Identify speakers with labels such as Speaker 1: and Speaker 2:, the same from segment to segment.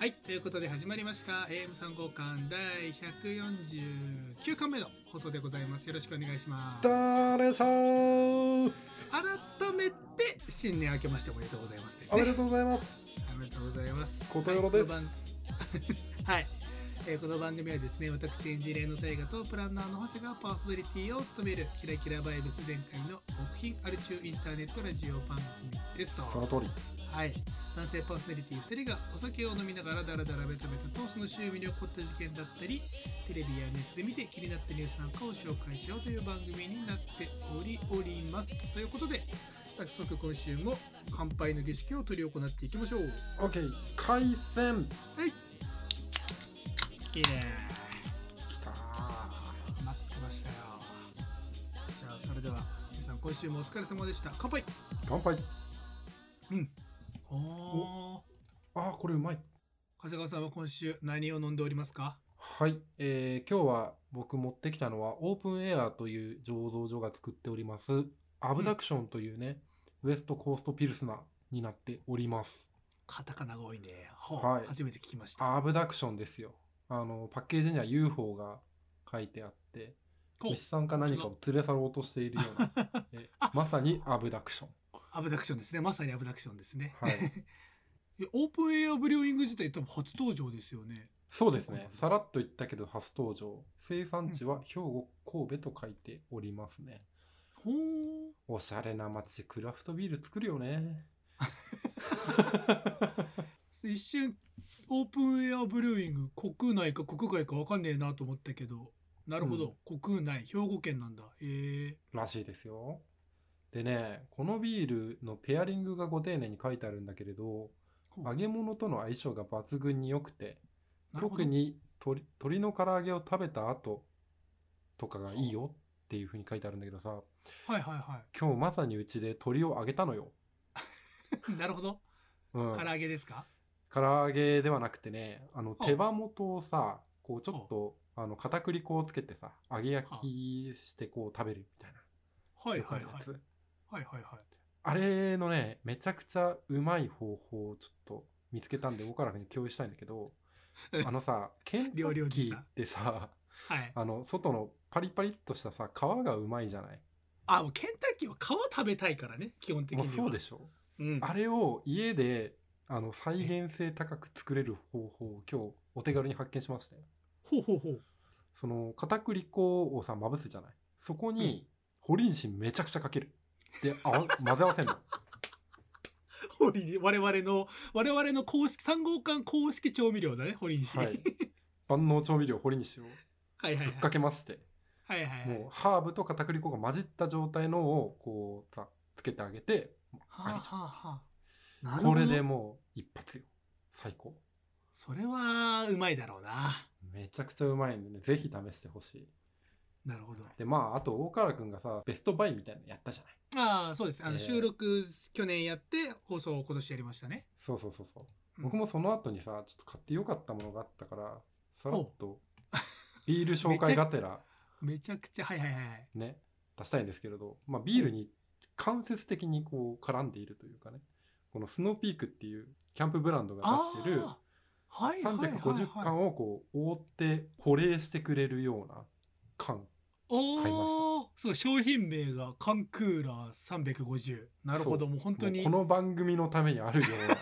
Speaker 1: はい、ということで始まりました AM3 号館第149巻目の放送でございます。よろしくお願いします。
Speaker 2: 誰さーす
Speaker 1: 改めて新年明けましておめでとうございますですね。
Speaker 2: おめでとうございます
Speaker 1: おめでとうございます。
Speaker 2: ことよろです
Speaker 1: はい。この番はいえーこの番組はですね、私エンジニアの大河とプランナーの長谷がパーソナリティを務めるキラキラバイブス前回の極貧アルチューインターネットラジオ番組ですと。
Speaker 2: その通り。
Speaker 1: はい、男性パーソナリティ2人がお酒を飲みながらダラダラベタベタとその周囲に起こった事件だったりテレビやネットで見て気になったニュースなんかを紹介しようという番組になっておりおります。ということで早速今週も乾杯の儀式を執り行っていきましょう。はい
Speaker 2: OK 海鮮
Speaker 1: イエーイ
Speaker 2: きたー。
Speaker 1: 待ってましたよ。じゃあそれでは皆さん今週もお疲れ様でした。乾杯。
Speaker 2: 乾杯。
Speaker 1: うん。お。ー。
Speaker 2: あーこれうまい。
Speaker 1: 長谷川さんは今週何を飲んでおりますか？
Speaker 2: はい、えー今日は僕持ってきたのはオープンエアという醸造所が作っておりますアブダクションというね、ウエストコーストピルスナーになっております。
Speaker 1: カタカナが多いね。
Speaker 2: はい。
Speaker 1: 初めて聞きました。
Speaker 2: アブダクションですよあのパッケージには UFO が書いてあって虫さんか何かを連れ去ろうとしているような えまさにアブダクション
Speaker 1: アブダクションですね。まさにアブダクションですね。
Speaker 2: はい
Speaker 1: えオープンエアブリューイング自体多分初登場ですよね。
Speaker 2: そうですね。さらっと言ったけど初登場。生産地は兵庫、神戸と書いておりますね。
Speaker 1: ほー。
Speaker 2: おしゃれな街でクラフトビール作るよね。
Speaker 1: 一瞬オープンエアブリューイング国内か国外か分かんねえなと思ったけど。なるほど、国内。兵庫県なんだ。へえ。
Speaker 2: らしいですよ。でね、このビールのペアリングがご丁寧に書いてあるんだけれど、揚げ物との相性が抜群に良くて、特に鶏鶏の唐揚げを食べた後とかがいいよっていう風に書いてあるんだけどさ、
Speaker 1: はいはいは
Speaker 2: 今日まさにうちで鶏を揚げたのよ。
Speaker 1: い なるほど。
Speaker 2: うん。
Speaker 1: 唐揚げですか？
Speaker 2: 唐揚げではなくてねあの
Speaker 1: あ。
Speaker 2: 手羽元をさこうちょっとあの片栗粉をつけてさ揚げ焼きしてこう食べるみたいな。
Speaker 1: はいはいはい。はいはいはい。
Speaker 2: あれのねめちゃくちゃうまい方法をちょっと見つけたんで僕からに共有したいんだけどあのさケンタ
Speaker 1: 料理お
Speaker 2: ッキーってさ
Speaker 1: はい。
Speaker 2: あの外のパリパリっとしたさ皮がうまいじゃない？
Speaker 1: あもうケンタッキーは皮食べたいからね基本的に
Speaker 2: もう
Speaker 1: は
Speaker 2: そうでしょ？
Speaker 1: うん、
Speaker 2: あれを家であの再現性高く作れる方法を今日お手軽に発見しましたよ
Speaker 1: ほうほうほう。
Speaker 2: その片栗粉をさまぶすじゃない。そこにホリンシンめちゃくちゃかける。であわ混ぜ合わせんの。
Speaker 1: ホリに我々の我々の公式3号館公式調味料だねホリにし、
Speaker 2: はい。万能調味料ホリンシンを
Speaker 1: はいはいはい。
Speaker 2: ぶっかけまして。
Speaker 1: はいはいはい。
Speaker 2: もうハーブと片栗粉が混じった状態のをこうさつけてあげて
Speaker 1: はあはあはあ
Speaker 2: これでもう一発よ。最高。
Speaker 1: それはうまいだろうな。
Speaker 2: めちゃくちゃうまいんでね。ぜひ試してほしい。
Speaker 1: なるほど。
Speaker 2: でまああと大河原くんがさベストバイみたいなのやったじゃない。
Speaker 1: ああそうです。あの、
Speaker 2: えー。
Speaker 1: 収録去年やって放送を今年やりましたね。
Speaker 2: そうそうそうそう。
Speaker 1: うん。
Speaker 2: 僕もその後にさちょっと買ってよかったものがあったからさらっとビール紹介がてら。
Speaker 1: めちゃくちゃはいはいはい。
Speaker 2: ね出したいんですけれど、まあ、ビールに間接的にこう絡んでいるというかねこのスノーピークっていうキャンプブランドが出してる
Speaker 1: あーはいはいはい、はい、
Speaker 2: 350缶をこう覆って保冷してくれるような缶
Speaker 1: お
Speaker 2: 買いました。
Speaker 1: おそう商品名がカンクーラー350なるほどもう本当に。
Speaker 2: この番組のためにあるような。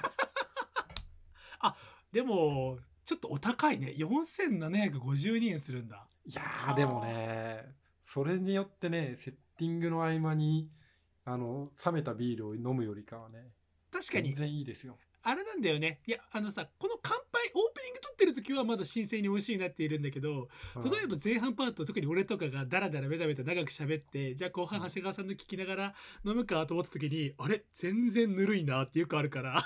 Speaker 1: でもちょっとお高いね。4752円するんだ。
Speaker 2: いやーでもねそれによってねセッティングの合間にあの冷めたビールを飲むよりかはね
Speaker 1: 確かに。
Speaker 2: 全然いいですよ。
Speaker 1: あれなんだよね。いやあのさこの乾杯オープニング撮ってる時はまだ新鮮に美味しいなっているんだけど
Speaker 2: うん。
Speaker 1: 例えば前半パート特に俺とかがダラダラベタベタ長く喋ってじゃあ後半長谷川さんの聞きながら飲むかと思った時にあれ？全然ぬるいなってよくあるから。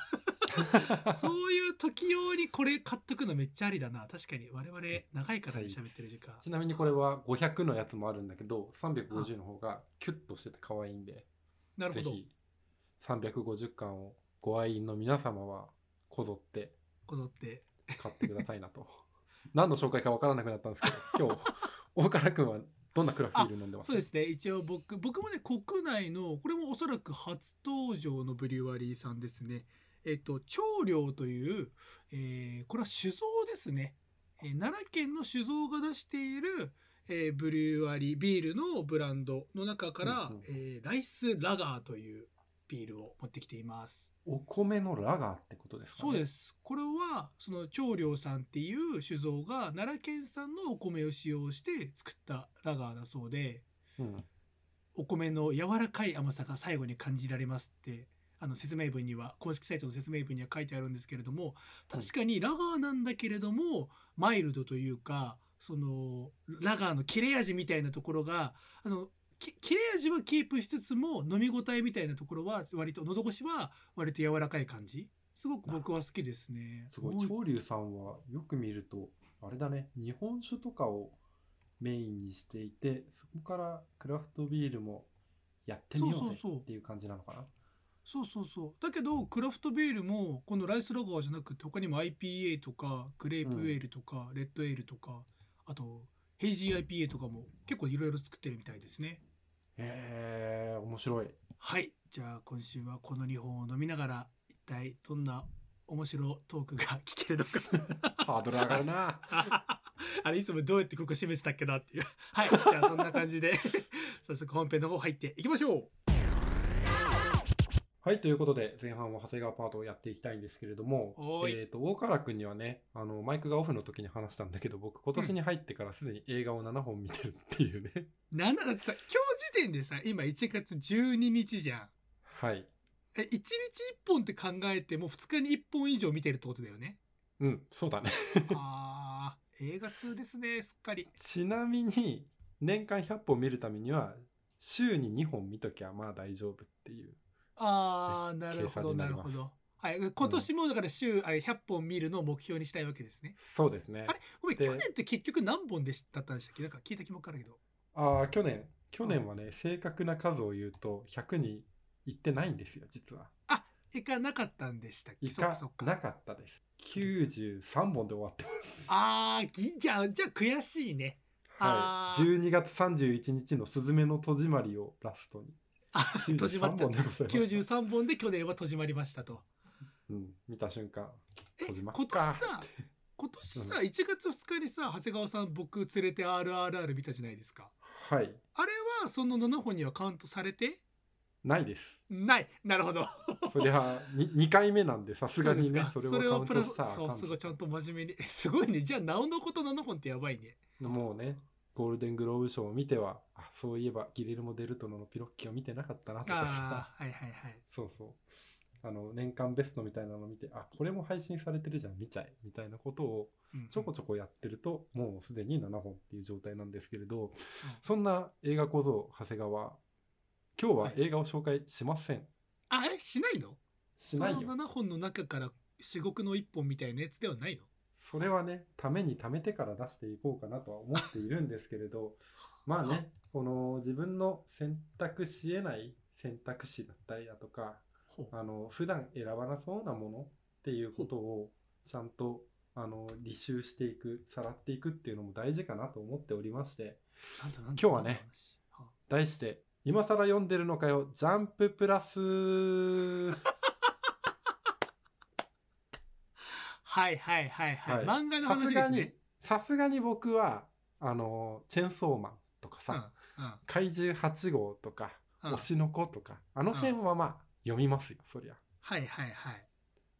Speaker 1: そういう時用にこれ買っとくのめっちゃありだな。確かに。我々長いからね喋ってる時間。
Speaker 2: ちなみにこれは500のやつもあるんだけど350の方がキュッとしてて可愛いんで
Speaker 1: なるほど。
Speaker 2: ぜひ350巻をご愛飲の皆様はこぞって
Speaker 1: こぞって。
Speaker 2: 買ってくださいなと。何の紹介か分からなくなったんですけど 今日大倉君はどんなクラフトビール飲んでます？
Speaker 1: そうですね。一応僕僕もね国内のこれもおそらく初登場のブリュワリーさんですね。えっと、長領という、えーこれは酒造ですね、えー奈良県の酒造が出している、えーブリュワリービールのブランドの中から、
Speaker 2: うんうん。
Speaker 1: えーライスラガーというビールを持ってきています。
Speaker 2: お米のラガーってことですかね？
Speaker 1: そうで。す。これはその長領さんっていう酒造が奈良県産のお米を使用して作ったラガーだそうで、
Speaker 2: うん。
Speaker 1: お米の柔らかい甘さが最後に感じられますってあの説明文には公式サイトの説明文には書いてあるんですけれども確かにラガーなんだけれどもマイルドというかそのラガーの切れ味みたいなところがあのき切れ味はキープしつつも飲み応えみたいなところは割と喉越しは割と柔らかい感じ？すごく僕は好きですね。
Speaker 2: すごい。長龍さんはよく見ると、あれだね、日本酒とかをメインにしていて、そこからクラフトビールもやってみようぜっていう感じなのかな？
Speaker 1: そうそうそう。だけどクラフトビールもこのライスラガーじゃなくて他にも IPA とかグレープエールとか、レッドエールとかあとヘイジー IPA とかも結構いろいろ作ってるみたいですね
Speaker 2: へえ、面白い。
Speaker 1: はいじゃあ今週はこの2本を飲みながら一体どんな面白トークが聞けるのか
Speaker 2: ハードル上がるな。
Speaker 1: あれいつもどうやってここ締めてたっけなっていうはいじゃあそんな感じで 早速本編の方入っていきましょう
Speaker 2: はい、ということで、前半は長谷川パートをやっていきたいんですけれどもえっ、と、大河原君にはね、あの、マイクがオフの時に話したんだけど、僕、今年に入ってからすでに映画を7本見てるっていうね。
Speaker 1: なんだだってさ今日時点でさ今1月12日じゃん。
Speaker 2: はい。
Speaker 1: え1日1本って考えても2日に1本以上見てるってことだよね。
Speaker 2: うん、そうだね。
Speaker 1: あー映画通ですねすっかり。
Speaker 2: ちなみに、年間100本見るためには、週に2本見ときゃまあ大丈夫っていう。
Speaker 1: あーなる
Speaker 2: 計
Speaker 1: ほど
Speaker 2: な
Speaker 1: るほど。はい今年もだから週あれ100本見るのを目標にしたいわけですね。
Speaker 2: そうですね。
Speaker 1: あ。れごめん
Speaker 2: で
Speaker 1: 去年って結局何本でしたったんでしたっけ？なんか聞いた気もあるけど。
Speaker 2: ああ、去年、去年はね、正確な数を言うと、100に行ってないんですよ、実は。
Speaker 1: いかなかったんでしたっけ？
Speaker 2: いかなかったです。93本で終わってます。
Speaker 1: あーぎじゃあじゃあ悔しいね
Speaker 2: はい。
Speaker 1: あー
Speaker 2: 12月31日のスズメの戸締まりをラストに。
Speaker 1: あ閉じまっ
Speaker 2: 93
Speaker 1: ちゃった
Speaker 2: 本でございます。
Speaker 1: 93本で去年は閉じまりましたと
Speaker 2: うん、見た瞬間。
Speaker 1: え
Speaker 2: 閉じまっ
Speaker 1: 今
Speaker 2: か
Speaker 1: 年さ今年さ、1月2日にさ長谷川さん僕連れて RRR 見たじゃないですか
Speaker 2: はい。
Speaker 1: あれはその7本にはカウントされて？
Speaker 2: ないです。
Speaker 1: ない。なるほど。
Speaker 2: そりゃに2回目なんでさすがにねそれをカウン
Speaker 1: プラスそうすごいちゃんと真面目に。えすごいね。じゃあなおのこと7本ってやばいね。
Speaker 2: もうねゴールデングローブ賞を見てはあそういえばギレルモ・デルトロのピロッキオ見てなかったなとかさ。
Speaker 1: はいはいはい。
Speaker 2: そうそうあの年間ベストみたいなのを見てあこれも配信されてるじゃん見ちゃえみたいなことを
Speaker 1: うん
Speaker 2: ちょこちょこやってると、もうすでに7本っていう状態なんですけれど、そんな映画小僧長谷川今日は映画を紹介しません、
Speaker 1: あえしないの？
Speaker 2: しないよ。
Speaker 1: その7本の中から至極の1本みたいなやつではないの？
Speaker 2: それはね、ために貯めてから出していこうかなとは思っているんですけれど、まあね、この自分の選択し得ない選択肢だったりだとか、あの普段選ばなそうなものっていうことをちゃんとあの履修していく、さらっていくっていうのも大事かなと思っておりまして、今日はね題して、今更読んでるのかよ、ジャンププラス。
Speaker 1: はいはいはいはい、
Speaker 2: はい。
Speaker 1: 漫画の
Speaker 2: さすがに
Speaker 1: 話ですね、
Speaker 2: さすがに僕は、あの、チェンソーマンとかさ、
Speaker 1: うんうん。
Speaker 2: 怪獣8号とか、
Speaker 1: うん。
Speaker 2: 推しの子とか、あの辺はまあ読みますよ、そりゃ。
Speaker 1: はいはいはい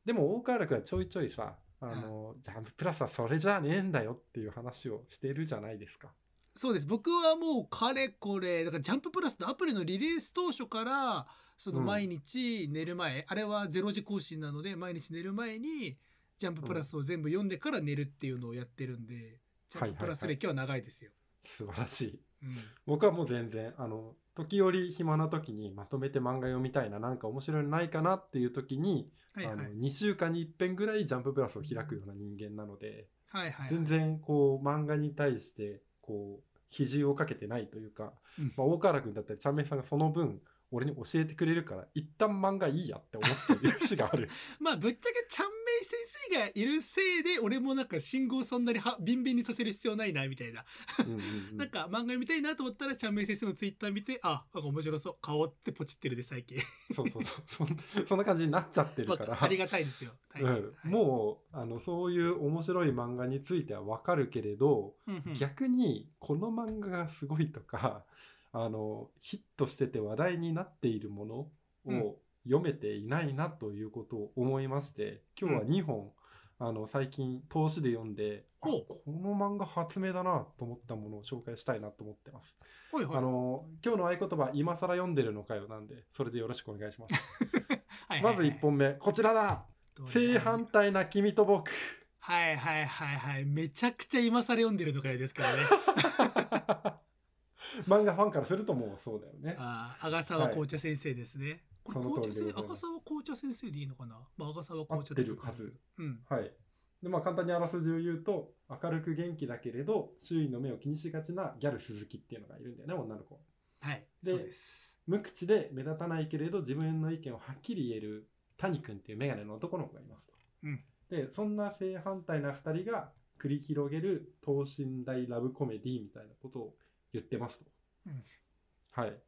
Speaker 2: でも大河原君はちょいちょいさ、あの、ジャンププラスはそれじゃねえんだよっていう話をしてるじゃないですか。
Speaker 1: そうです僕はもうかれこれだからジャンププラスのアプリのリリース当初からその
Speaker 2: うん
Speaker 1: 毎日寝る前、あれはゼロ時更新なので毎日寝る前にジャンププラスを全部読んでから寝るっていうのをやってるんで、ジャンププラス歴は長いですよ。
Speaker 2: 素晴らしい。
Speaker 1: うん
Speaker 2: 僕はもう全然、あの、時折暇な時にまとめて漫画読みたいな、なんか面白いのないかなっていう時に、
Speaker 1: はいはい。
Speaker 2: あの2週間に一遍ぐらいジャンププラスを開くような人間なので、
Speaker 1: はいはいはい。
Speaker 2: 全然こう漫画に対してこう比重をかけてないというか、
Speaker 1: うん。
Speaker 2: まあ、大河原君だったりちゃんめいさんがその分俺に教えてくれるから一旦漫画いいやって思ってる節がある。
Speaker 1: まあぶっちゃけちゃんめい先生がいるせいで俺もなんか信号そんなにはビンビンにさせる必要ないなみたいな、なんか漫画見たいなと思ったらちゃんめい先生のツイッター見てあなんか面白そう買おうってポチってるで最近。
Speaker 2: そうそうそう。そんそんな感じになっちゃってる
Speaker 1: わ
Speaker 2: から。
Speaker 1: かありがたいですよ、
Speaker 2: うん、もうあのそういう面白い漫画については分かるけれど、
Speaker 1: うんうん。
Speaker 2: 逆にこの漫画がすごいとかあのヒットしてて話題になっているもの
Speaker 1: うん。
Speaker 2: を読めていないなということを思いまして今日は2本、あの最近投資で読んで、この漫画発明だなと思ったものを紹介したいなと思ってます。
Speaker 1: はいはい。
Speaker 2: あの今日の合言葉今更読んでるのかよなんでそれでよろしくお願いします。
Speaker 1: はいはい
Speaker 2: まず1本目こちらだ。正反対な君と僕。
Speaker 1: はいはいはいはい。めちゃくちゃ今更読んでるのかよですからね。
Speaker 2: 漫画ファンからするともうそうだよね。
Speaker 1: ああ阿賀沢紅茶先生ですね、これ紅茶先
Speaker 2: 通りでございます
Speaker 1: 阿賀沢紅茶先生でいいのかな？まあ阿賀沢
Speaker 2: 合
Speaker 1: 紅茶
Speaker 2: ってるはず。
Speaker 1: うん
Speaker 2: はい。でまあ簡単にあらすじを言うと明るく元気だけれど周囲の目を気にしがちなギャル鈴木っていうのがいるんだよね女の子。
Speaker 1: はい
Speaker 2: で
Speaker 1: そうです
Speaker 2: 無口で目立たないけれど自分の意見をはっきり言える谷君っていうメガネの男の子がいますと。
Speaker 1: うん
Speaker 2: でそんな正反対な2人が繰り広げる等身大ラブコメディみたいなことを言ってますと。
Speaker 1: うん
Speaker 2: はい。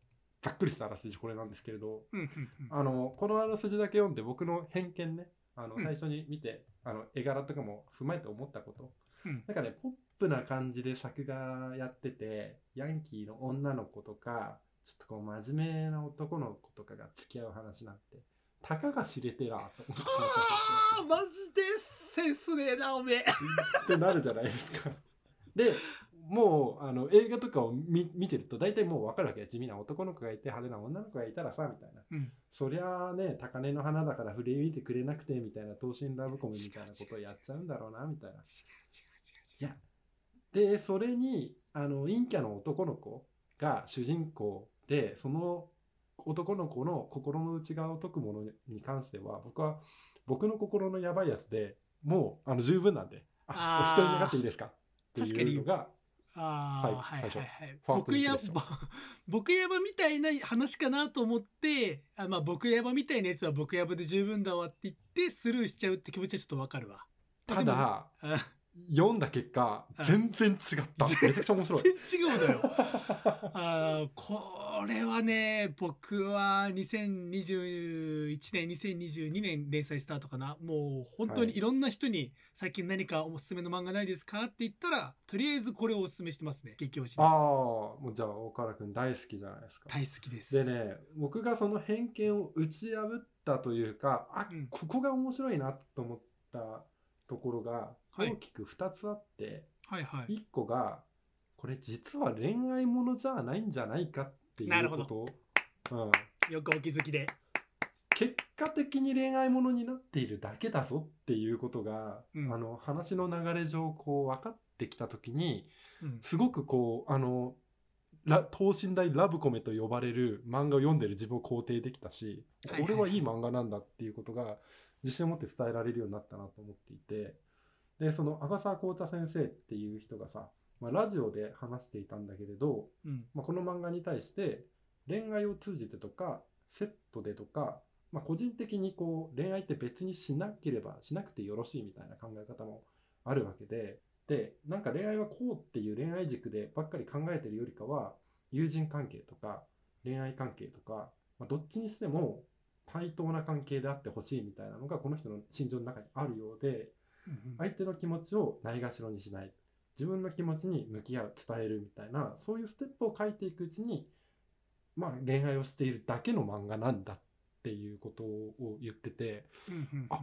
Speaker 2: ざっくりしたあらすじこれなんですけれど、
Speaker 1: うんうんうん。
Speaker 2: あのこのあらすじだけ読んで僕の偏見ねあの
Speaker 1: うん。
Speaker 2: 最初に見て、あの絵柄とかも踏まえて思ったこと、
Speaker 1: うん。
Speaker 2: なんかねポップな感じで作画やっててヤンキーの女の子とかちょっとこう真面目な男の子とかが付き合う話なんてたかが知れてらと思ってしまっ
Speaker 1: マジでセンスねえなおめえ。
Speaker 2: ってなるじゃないですか。でもうあの映画とかを見見てると大体もう分かるわけ地味な男の子がいて派手な女の子がいたらさみたいな。
Speaker 1: うん。
Speaker 2: そりゃあね、高嶺の花だから触れ見てくれなくてみたいな等身ラブコメみたいなことをやっちゃうんだろうなみたいな。いや、で、それに、あの、陰キャの男の子が主人公で、その男の子の心の内側を解くものに関しては、僕は、僕の心のやばいやつでもう、あの、十分なんで、あ、お一人になっていいですか？っていうのが、最
Speaker 1: ああはいはい
Speaker 2: 最
Speaker 1: はい。
Speaker 2: ファースト
Speaker 1: 僕や 僕やばみたいな話かなと思ってあまあ僕やばみたいなやつは僕やばで十分だわって言ってスルーしちゃうって気持ちはちょっとわかるわ。
Speaker 2: ただ、読んだ結果
Speaker 1: うん、
Speaker 2: 全然違った。めちゃくちゃ面白い。
Speaker 1: 全然違うのよ。あーこれはね僕は2021年2022年連載スタートかな。もう本当にい。ろんな人に最近何かおすすめの漫画ないですか？って言ったらとりあえずこれをおすすめしてますね。激推しです。
Speaker 2: ああ、もうじゃあ、岡原くん大好きじゃないですか。
Speaker 1: 大好きです。
Speaker 2: でね、僕がその偏見を打ち破ったというか、あ、
Speaker 1: うん。
Speaker 2: ここが面白いなと思ったところが
Speaker 1: はい。
Speaker 2: 大きく2つあって、
Speaker 1: はいはい。
Speaker 2: 1個が、これ実は恋愛ものじゃないんじゃないかって
Speaker 1: ない
Speaker 2: うこと。うん、
Speaker 1: よくお気づきで。
Speaker 2: 結果的に恋愛ものになっているだけだぞっていうことが、
Speaker 1: うん。
Speaker 2: あの話の流れ上こう分かってきた時に
Speaker 1: うん。
Speaker 2: すごくこうあのラ等身大ラブコメと呼ばれる漫画を読んでる自分を肯定できたし、
Speaker 1: はいはいはい。
Speaker 2: これはいい漫画なんだっていうことが自信を持って伝えられるようになったなと思っていて。でその阿賀沢紅茶先生っていう人がさ、まあ、ラジオで話していたんだけれど、
Speaker 1: うん。
Speaker 2: まあ、この漫画に対して恋愛を通じてとかセットでとか、まあ、個人的にこう恋愛って別にしなければしなくてよろしいみたいな考え方もあるわけで。でなんか恋愛はこうっていう恋愛軸でばっかり考えてるよりかは友人関係とか恋愛関係とか、まあ、どっちにしても対等な関係であってほしいみたいなのがこの人の心情の中にあるようで相手の気持ちをないがしろにしない。自分の気持ちに向き合う伝えるみたいなそういうステップを書いていくうちにまあ恋愛をしているだけの漫画なんだっていうことを言っててあ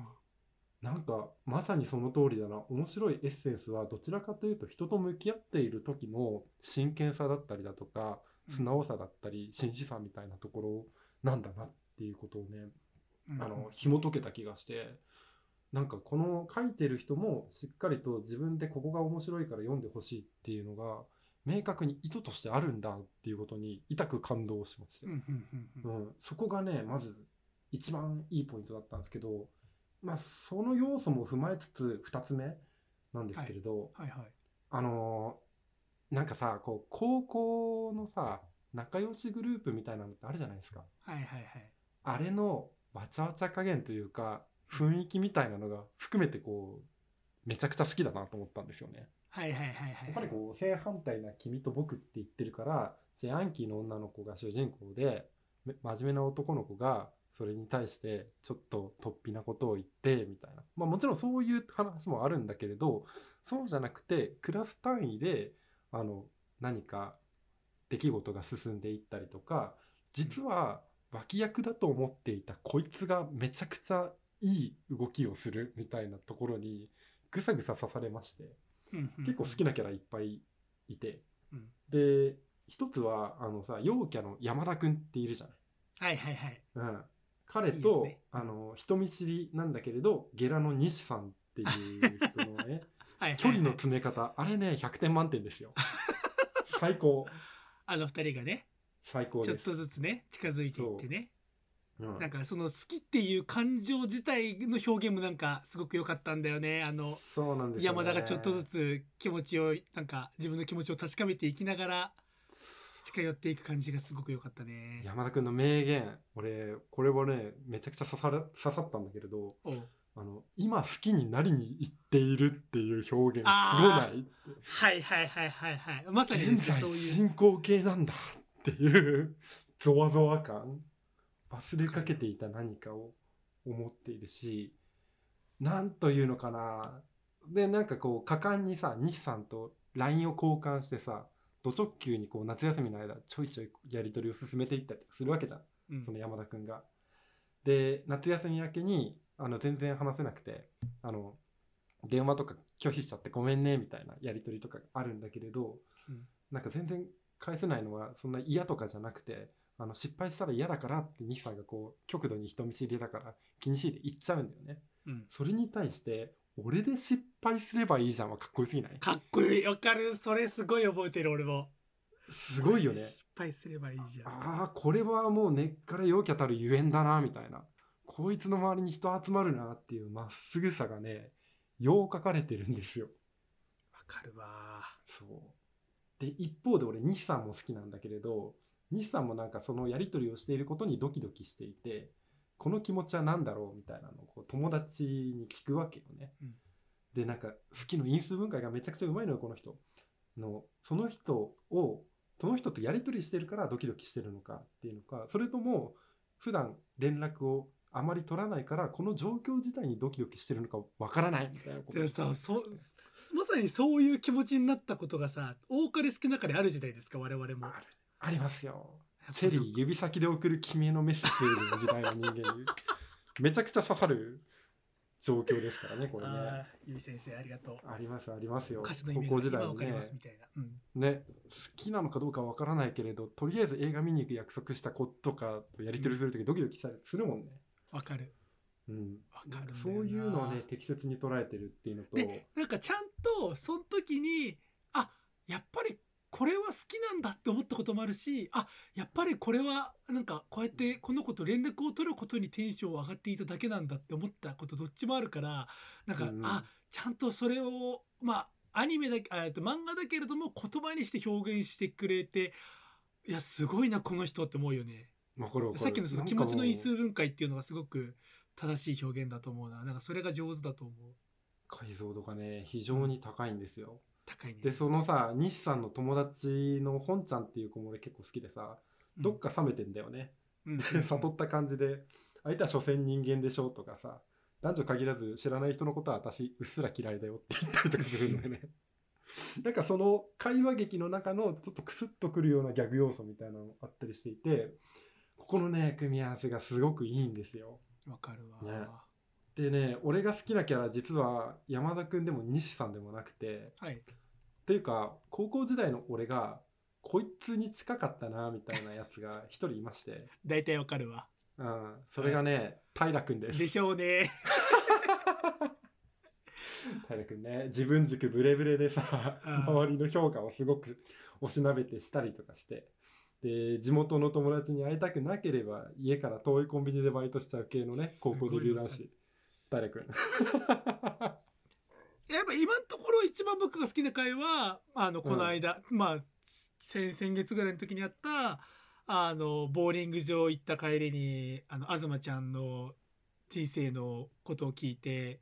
Speaker 2: なんかまさにその通りだな。面白いエッセンスはどちらかというと人と向き合っている時の真剣さだったりだとか素直さだったり真摯さみたいなところなんだなっていうことをね
Speaker 1: うん。
Speaker 2: あの紐解けた気がしてなんかこの書いてる人もしっかりと自分でここが面白いから読んでほしいっていうのが明確に意図としてあるんだっていうことに痛く感動しました
Speaker 1: うん、
Speaker 2: そこがねまず一番いいポイントだったんですけどまあその要素も踏まえつつ2つ目なんですけれど、
Speaker 1: はいはい
Speaker 2: あのーなんかさこう高校のさ仲良しグループみたいなのってあるじゃないですか。
Speaker 1: はいはいはい
Speaker 2: あれのわちゃわちゃ加減というか雰囲気みたいなのが含めてこうめちゃくちゃ好きだなと思ったんですよね。
Speaker 1: はいはいはいはい。
Speaker 2: やっぱりこう正反対な君と僕って言ってるからじゃあヤンキーの女の子が主人公でめ真面目な男の子がそれに対してちょっと突飛なことを言ってみたいな。まあもちろんそういう話もあるんだけれどそうじゃなくてクラス単位であの何か出来事が進んでいったりとか実は脇役だと思っていたこいつがめちゃくちゃいい動きをするみたいなところにぐさぐさ刺されまして結構好きなキャラいっぱいいて。
Speaker 1: うん。
Speaker 2: で一つはあのさ陽キャの山田くんっているじゃ
Speaker 1: はい。はいはい
Speaker 2: ない、うん、彼と
Speaker 1: ね。
Speaker 2: あの人見知りなんだけれどゲラの西さんっていう人のね
Speaker 1: はい
Speaker 2: 距離の詰め方。あれね100点満点ですよ。最高。
Speaker 1: あの二人がねちょっ
Speaker 2: 最高です。
Speaker 1: とずつね近づいていってね。
Speaker 2: う。ん。
Speaker 1: なんかその好きっていう感情自体の表現もなんかすごく良かったんだよね。あの
Speaker 2: そうなんです
Speaker 1: 山田がちょっとずつ気持ちをなんか自分の気持ちを確かめていきながら近寄っていく感じがすごく良かったね。
Speaker 2: 山田くんの名言俺これはねめちゃくちゃ刺さる刺さったんだけれどあの今好きになりに行っているっていう表現すごない
Speaker 1: はいはいはいはいはい。まさに
Speaker 2: 現在
Speaker 1: そういう。
Speaker 2: 進行形なんだっていうゾワゾワ感。忘れかけていた何かを思っているしなんというのかな。でなんかこう果敢にさ西さんと LINE を交換してさド直球にこう夏休みの間ちょいちょいやり取りを進めていったりとかするわけじゃん。
Speaker 1: うん。
Speaker 2: その山田くんが。で夏休み明けにあの全然話せなくてあの電話とか拒否しちゃってごめんねみたいなやり取りとかあるんだけれど、
Speaker 1: うん。
Speaker 2: なんか全然返せないのはそんな嫌とかじゃなくてあの失敗したら嫌だからって西さんがこう極度に人見知りだから気にしいで言っちゃうんだよね。
Speaker 1: うん。
Speaker 2: それに対して俺で失敗すればいいじゃんはかっこよすぎない？
Speaker 1: かっこいい。わかる。それすごい覚えてる俺も。
Speaker 2: すごいよね。
Speaker 1: 失敗すればいいじゃん。
Speaker 2: ああこれはもう根っから陽キャたるゆえんだなみたいな。こいつの周りに人集まるなっていうまっすぐさがねよう書かれてるんですよ。
Speaker 1: わかるわ
Speaker 2: そうで一方で俺西さんも好きなんだけれど西さんもなんかそのやり取りをしていることにドキドキしていてこの気持ちは何だろうみたいなのをこう友達に聞くわけよね、
Speaker 1: うん。
Speaker 2: でなんか好きの因数分解がめちゃくちゃうまいのよこの人。のその人をその人とやり取りしてるからドキドキしてるのかっていうのかそれとも普段連絡をあまり取らないからこの状況自体にドキドキしてるのかわからないみたいなこと。
Speaker 1: でさそまさにそういう気持ちになったことがさ多かれ少なかれあるじゃないですか我々も。
Speaker 2: あるありますよ。チェリー指先で送る君へのメッセージの時代の人間に。めちゃくちゃ刺さる状況ですからねこれね。
Speaker 1: ゆい先生ありがとう。
Speaker 2: ありますありますよ。
Speaker 1: 歌詞の意味
Speaker 2: 高校時代にね
Speaker 1: うん、
Speaker 2: ね好きなのかどうかわからないけれどとりあえず映画見に行く約束した子とかとやり取りする時ドキドキしたりするもんね、
Speaker 1: わかる。
Speaker 2: うん、
Speaker 1: わかる
Speaker 2: そういうのをね適切に捉えてるっていうのと。
Speaker 1: でなんかちゃんとその時にあやっぱりこれは好きなんだって思ったこともあるしあやっぱりこれはなんかこうやってこの子と連絡を取ることにテンション上がっていただけなんだって思ったことどっちもあるからなんか、
Speaker 2: うんうん。
Speaker 1: あちゃんとそれをまあアニメだけあえっと漫画だけれども言葉にして表現してくれていやすごいなこの人って思うよね。さっきのその気持ちの因数分解っていうのがすごく正しい表現だと思うな。なんかそれが上手だと思う。
Speaker 2: 解像度がね非常に高いんですよ。
Speaker 1: 高いね。
Speaker 2: でそのさ西さんの友達の本ちゃんっていう子も俺結構好きでさ
Speaker 1: うん。
Speaker 2: どっか冷めてんだよね、
Speaker 1: うん。
Speaker 2: 悟った感じで。相手は所詮人間でしょとかさ男女限らず知らない人のことは私うっすら嫌いだよって言ったりとかするのよね。なんかその会話劇の中のちょっとクスッとくるようなギャグ要素みたいなのあったりしていてここのね組み合わせがすごくいいんですよ。
Speaker 1: わかるわ、
Speaker 2: ね。でね俺が好きなキャラ実は山田君でも西さんでもなくて。
Speaker 1: はい。
Speaker 2: っていうか高校時代の俺がこいつに近かったなみたいなやつが一人いまして、
Speaker 1: 大体わかるわ。
Speaker 2: うん、それがね平君です。
Speaker 1: でしょうね。
Speaker 2: 平君ね自分軸ブレブレでさ
Speaker 1: うん。
Speaker 2: 周りの評価をすごくおしなべてしたりとかしてで地元の友達に会いたくなければ家から遠いコンビニでバイトしちゃう系のね高校デビュー男子平君
Speaker 1: やっぱ今のところ一番僕が好きな回はあのこの間、まあ先先月ぐらいの時にあったあのボーリング場行った帰りにあの東ちゃんの人生のことを聞いて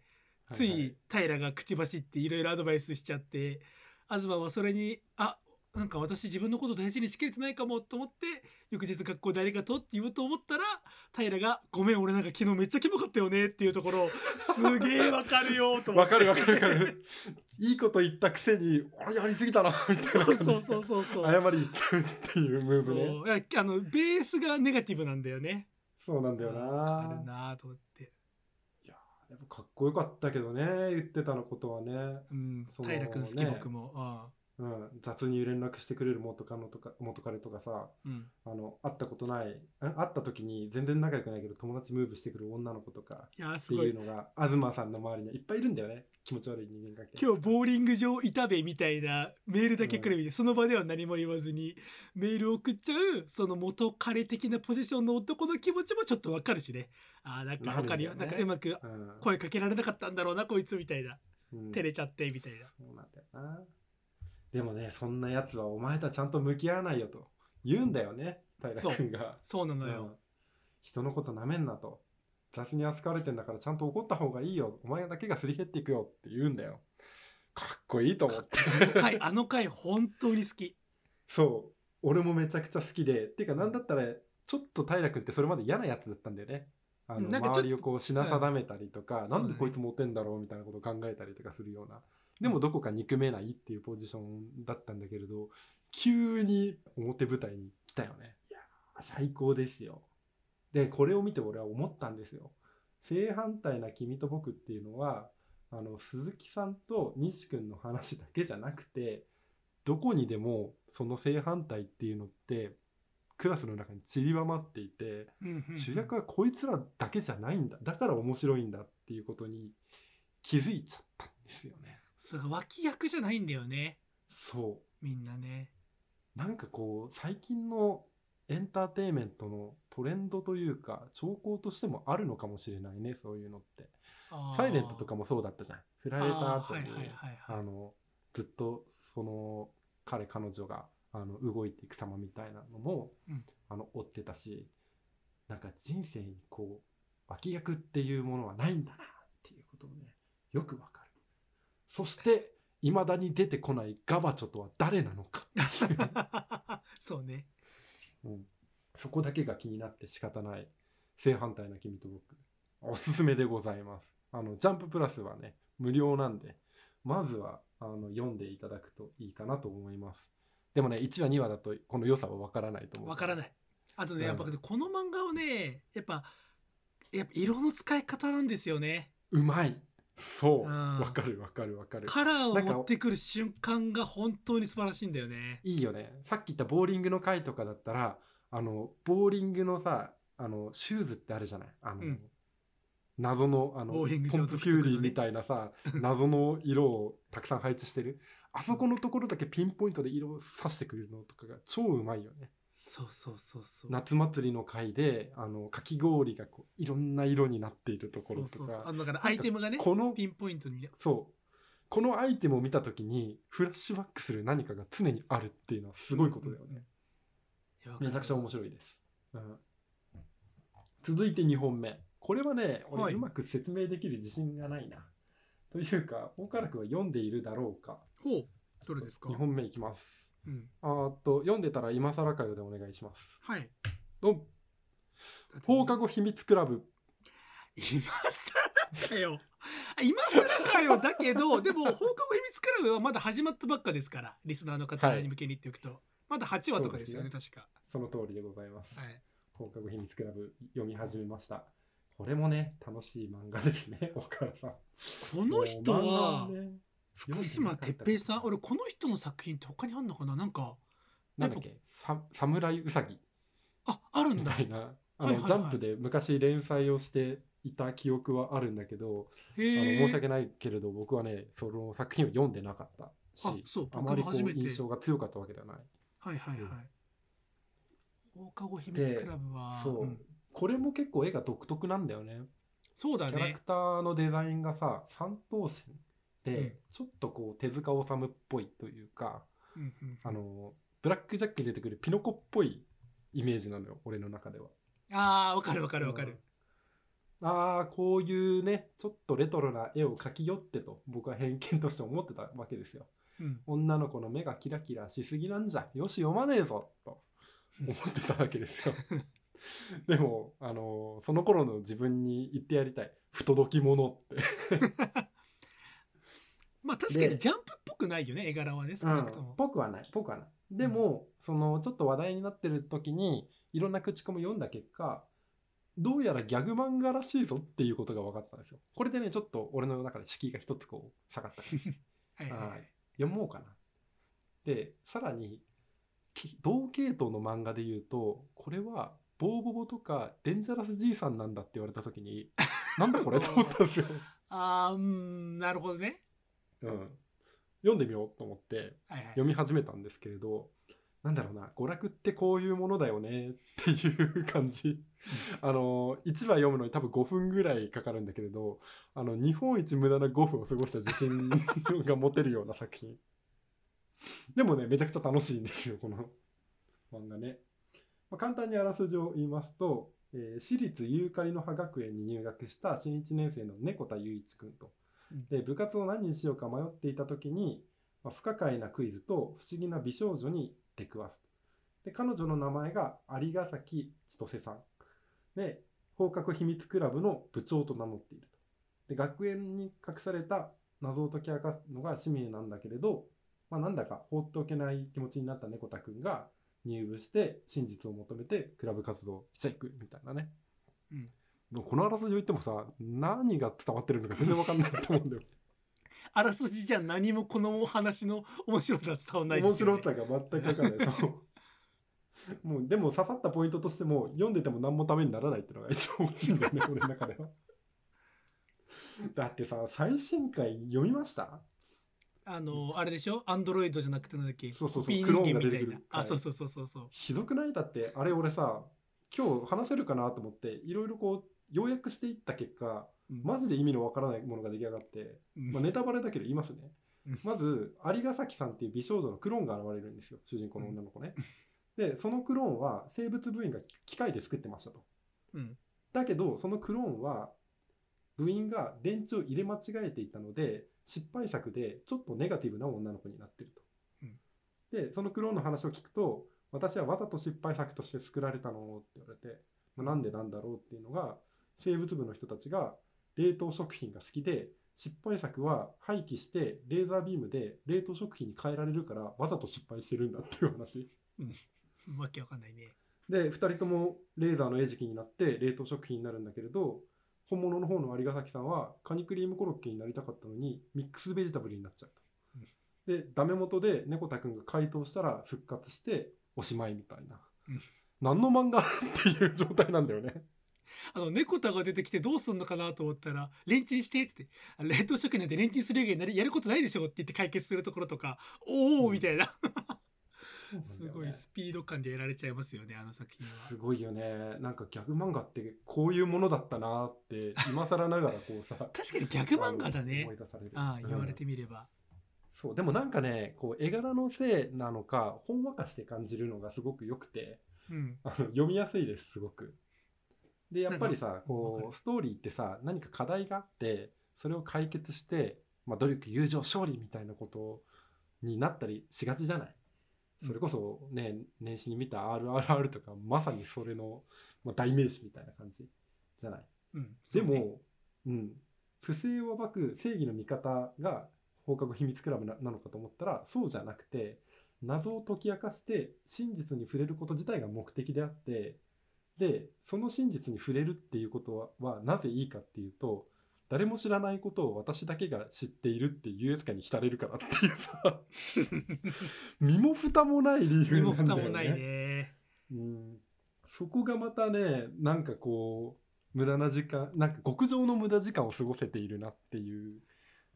Speaker 1: つ
Speaker 2: い
Speaker 1: 平が口走っていろいろアドバイスしちゃって東はそれにあなんか私自分のこと大事にしきれてないかもと思って翌日学校でありがとうって言おうと思ったら平が「ごめん俺なんか昨日めっちゃキモかったよね」っていうところすげえわかるよと思
Speaker 2: わかるわかる。わかるいいこと言ったくせに俺やりすぎたなみたいな感じで
Speaker 1: そうそうそうそう。
Speaker 2: 謝り言っちゃうっていうムーブね。
Speaker 1: あのベースがネガティブなんだよね。
Speaker 2: そうなんだよ
Speaker 1: わかる
Speaker 2: な
Speaker 1: なと思って。
Speaker 2: でもかっこよかったけどね言ってたのことはね、
Speaker 1: うん平君好き
Speaker 2: ね
Speaker 1: 僕も。ああ
Speaker 2: うん、雑に連絡してくれる元カノとか元彼とかさ
Speaker 1: うん。
Speaker 2: あの会ったことないん会った時に全然仲良くないけど友達ムーブしてくる女の子とかって
Speaker 1: い
Speaker 2: いうのが東さんの周りにはいっぱいいるんだよね気持ち悪い人間関係。
Speaker 1: 今日ボーリング場いたべみたいなメールだけ来るみたいな、その場では何も言わずにメールを送っちゃうその元彼的なポジションの男の気持ちもちょっとわかるしね。ああなんかわかるよ
Speaker 2: な
Speaker 1: んかうまく
Speaker 2: うん。
Speaker 1: 声かけられなかったんだろうなこいつみたいな。
Speaker 2: うん。
Speaker 1: 照れちゃってみたいな。
Speaker 2: そうなんだよなでもねそんなやつはお前とはちゃんと向き合わないよと言うんだよね平君が。
Speaker 1: そう。なのよ。
Speaker 2: うん、人のことなめんなと。雑に扱われてんだからちゃんと怒った方がいいよ。お前だけがすり減っていくよ。って言うんだよ。かっこいいと思って。
Speaker 1: あの回あの回本当に好き。
Speaker 2: そう。俺もめちゃくちゃ好きで。っていうかなんだったらちょっと平君ってそれまで嫌なやつだったんだよね。あの周りをこう品定めたりとか、
Speaker 1: ん。
Speaker 2: なんでこいつモテんだろうみたいなことを考えたりとかするようなでもどこか憎めないっていうポジションだったんだけれど急に表舞台に来たよね。いやー最高ですよ。でこれを見て俺は思ったんですよ。正反対な君と僕っていうのはあの鈴木さんと西君の話だけじゃなくてどこにでもその正反対っていうのってクラスの中に散りばまっていて主役はこいつらだけじゃないんだ。だから面白いんだっていうことに気づいちゃったんですよね。
Speaker 1: それが脇役じゃないんだよね
Speaker 2: そ
Speaker 1: みんなね
Speaker 2: うなんかこう最近のエンターテインメントのトレンドというか兆候としてもあるのかもしれないねそういうのって。サイレントとかもそうだったじゃん。振られた後に
Speaker 1: あ
Speaker 2: のずっとその彼彼女があの動いていく様みたいなのも、
Speaker 1: うん
Speaker 2: あの追ってたしなんか人生にこう脇役っていうものはないんだなっていうことをねよくわかる。そしていまだに出てこないガバチョとは誰なのか。
Speaker 1: そうね。
Speaker 2: うん。そこだけが気になって仕方ない正反対な君と僕。おすすめでございます。あのジャンププラスはね無料なんでまずはあの読んでいただくといいかなと思います。でもね1話2話だとこの良さはわからないと思う。い
Speaker 1: わからない。あとね
Speaker 2: うん。
Speaker 1: やっぱこの漫画をねやっぱやっぱ色の使い方なんですよね。
Speaker 2: うまいそう。
Speaker 1: うん。
Speaker 2: わかるわかるわかる。
Speaker 1: カラーを持ってくる瞬間が本当に素晴らしいんだよね。
Speaker 2: いいよね。さっき言ったボーリングの回とかだったらあのボーリングのさあのシューズってあるじゃない？あの、
Speaker 1: うん。
Speaker 2: 謎のあの
Speaker 1: ボーリング場
Speaker 2: ポンプフューリーみたいなさ謎の色をたくさん配置してる。あそこのところだけピンポイントで色を刺してくれるのとかが超うまいよね
Speaker 1: そうそうそうそう。
Speaker 2: 夏祭りの回であのかき氷がこういろんな色になっているところとか。
Speaker 1: そうそうだからアイテムがね
Speaker 2: この
Speaker 1: ピンポイントにね。
Speaker 2: そう。このアイテムを見た時にフラッシュバックする何かが常にあるっていうのはすごいことだよね、
Speaker 1: いや
Speaker 2: めちゃくちゃ面白いです、うん、続いて2本目。これはね
Speaker 1: はい。
Speaker 2: 俺うまく説明できる自信がないな、というか大原君は読んでいるだろうか。
Speaker 1: ほう。どれですか
Speaker 2: ？2本目いきます
Speaker 1: うん。
Speaker 2: あーっと読んでたら今更かよでお願いします。
Speaker 1: はい。
Speaker 2: ドン。放課後秘密クラブ。
Speaker 1: 今更かよ。あ今更かよだけど でも放課後秘密クラブはまだ始まったばっかですからリスナーの方
Speaker 2: はい。
Speaker 1: に向けに言っておくと、まだ8話とかですよね確か。
Speaker 2: その通りでございます、
Speaker 1: はい。
Speaker 2: 放課後秘密クラブ読み始めました。これもね楽しい漫画ですね大原さん。
Speaker 1: この人は
Speaker 2: ね
Speaker 1: 福島哲平さん俺この人の作品って他にあんのかな？なんか
Speaker 2: なんだっけ？さ侍うさぎ
Speaker 1: ああるんだ。
Speaker 2: みたいな。あ
Speaker 1: はいはいはい。
Speaker 2: のジャンプで昔連載をしていた記憶はあるんだけど、あの申し訳ないけれど僕はねその作品を読んでなかったし
Speaker 1: あそう
Speaker 2: あまりこう印象が強かったわけではない。
Speaker 1: はいはいはい、
Speaker 2: うん。
Speaker 1: 放課後秘密クラブは
Speaker 2: そう、
Speaker 1: ん。
Speaker 2: これも結構絵が独特なんだよね。
Speaker 1: そうだね。
Speaker 2: キャラクターのデザインがさ三頭身ちょっとこう手塚治虫っぽいというか
Speaker 1: うんうん
Speaker 2: あのブラックジャックに出てくるピノコっぽいイメージなのよ俺の中では。
Speaker 1: ああわかるわかるわかる、
Speaker 2: ああこういうねちょっとレトロな絵を描きよってと僕は偏見として思ってたわけですよ。
Speaker 1: うん。
Speaker 2: 女の子の目がキラキラしすぎなんじゃよし読まねえぞと思ってたわけですよ。でもあのその頃の自分に言ってやりたい。不届き者って
Speaker 1: まあ確かに
Speaker 2: で
Speaker 1: ジャンプっぽくないよね絵柄はね少なくとも、
Speaker 2: ぽくはないぽくはない。でも、そのちょっと話題になってる時にいろんな口コミ読んだ結果どうやらギャグ漫画らしいぞっていうことが分かったんですよ。これでねちょっと俺の中で敷居が一つこう下がった感じ。
Speaker 1: はいはいは
Speaker 2: はいい読もうかな。でさらにき同系統の漫画で言うとこれはボーボボとかデンジャラスじいさんなんだって言われた時になんだこれと思ったんですよ、
Speaker 1: ああうんなるほどね
Speaker 2: うん、読んでみようと思って
Speaker 1: はいはい。
Speaker 2: 読み始めたんですけれどなんだろうな娯楽ってこういうものだよねっていう感じ。あの1話読むのに多分5分ぐらいかかるんだけれどあの日本一無駄な5分を過ごした自信が持てるような作品。でもねめちゃくちゃ楽しいんですよこの漫画ね、まあ、簡単にあらすじを言いますと、えー私立ユーカリの葉学園に入学した新1年生の猫田雄一くんと。
Speaker 1: うん
Speaker 2: で部活を何にしようか迷っていた時に、まあ不可解なクイズと不思議な美少女に出くわすで彼女の名前が有ヶ崎千歳さん。で放課後秘密クラブの部長と名乗っていると。で学園に隠された謎を解き明かすのが使命なんだけれど、まあ、なんだか放っておけない気持ちになった猫田くんが入部して真実を求めてクラブ活動をしていくみたいなね、
Speaker 1: うん。
Speaker 2: このあらすじを言ってもさ何が伝わってるのか全然わかんないと思うんだよ。
Speaker 1: あらすじじゃ何もこのお話の面白さは伝わらない
Speaker 2: 面
Speaker 1: ですよ、ね、
Speaker 2: 白さが全く分かんない。そう。もうでも刺さったポイントとしても読んでても何もためにならないっていうのが一番大きいんだよね俺の中では。だってさ最新回読みました？
Speaker 1: あのあれでしょ？アンドロイドじゃなくてなんだっけ？
Speaker 2: そうそうそうクローンが出てくる。
Speaker 1: あそうそうそうそうそう。
Speaker 2: ひどくない？だってあれ俺さ今日話せるかなと思っていろいろこう要約していった結果
Speaker 1: うん。
Speaker 2: マジで意味のわからないものが出来上がって、
Speaker 1: うん。
Speaker 2: まあ、ネタバレだけど言いますね。
Speaker 1: うん。
Speaker 2: まず有ヶ崎さんっていう美少女のクローンが現れるんですよ。主人公の女の子ね。でそのクローンは生物部員が機械で作ってましたと。
Speaker 1: うん。
Speaker 2: だけどそのクローンは部員が電池を入れ間違えていたので失敗作でちょっとネガティブな女の子になってると。でそのクローンの話を聞くと私はわざと失敗作として作られたのって言われて、まあ、なんでなんだろうっていうのが生物部の人たちが冷凍食品が好きで失敗作は廃棄してレーザービームで冷凍食品に変えられるからわざと失敗してるんだっていう話。
Speaker 1: わけわかんないね
Speaker 2: で2人ともレーザーの餌食になって冷凍食品になるんだけれど本物の方の有ヶ崎さんはカニクリームコロッケになりたかったのにミックスベジタブルになっちゃうと。でダメ元で猫田くんが回答したら復活しておしまいみたいな、
Speaker 1: うん
Speaker 2: 何の漫画っていう状態なんだよね。
Speaker 1: あの猫田が出てきてどうすんのかなと思ったら「レンチンして」っつって。あ冷凍食品なんてレンチンする以外になりやることないでしょって言って解決するところとかおおみたいな。すごいスピード感でやられちゃいますよねあの作品
Speaker 2: す
Speaker 1: は。
Speaker 2: ごいよね。なんかギャグ漫画ってこういうものだったなって今更ながらこうさ
Speaker 1: 確かにギャグ漫画だね。
Speaker 2: 思い出される。
Speaker 1: ああ言われ
Speaker 2: うん
Speaker 1: てみれば。
Speaker 2: そう。でもなんかねこう絵柄のせいなのかほんわかして感じるのがすごく良くて
Speaker 1: うん。
Speaker 2: あの読みやすいですすごく。でやっぱりさこうストーリーってさ何か課題があってそれを解決して、まあ、努力友情勝利みたいなことになったりしがちじゃない？それこそね年始に見た RRR とかまさにそれの、まあ、代名詞みたいな感じじゃない？
Speaker 1: うん、
Speaker 2: でも、うん、不正を暴く正義の味方が放課後秘密クラブななのかと思ったらそうじゃなくて謎を解き明かして真実に触れること自体が目的であってでその真実に触れるっていうことははなぜいいかっていうと誰も知らないことを私だけが知っているっていうやつかに浸れるからっていうさ 身も蓋もない理
Speaker 1: 身も
Speaker 2: 由なんだよね。
Speaker 1: 蓋もないね。
Speaker 2: うん、そこがまたねなんかこう無駄な時間なんか極上の無駄時間を過ごせているなっていう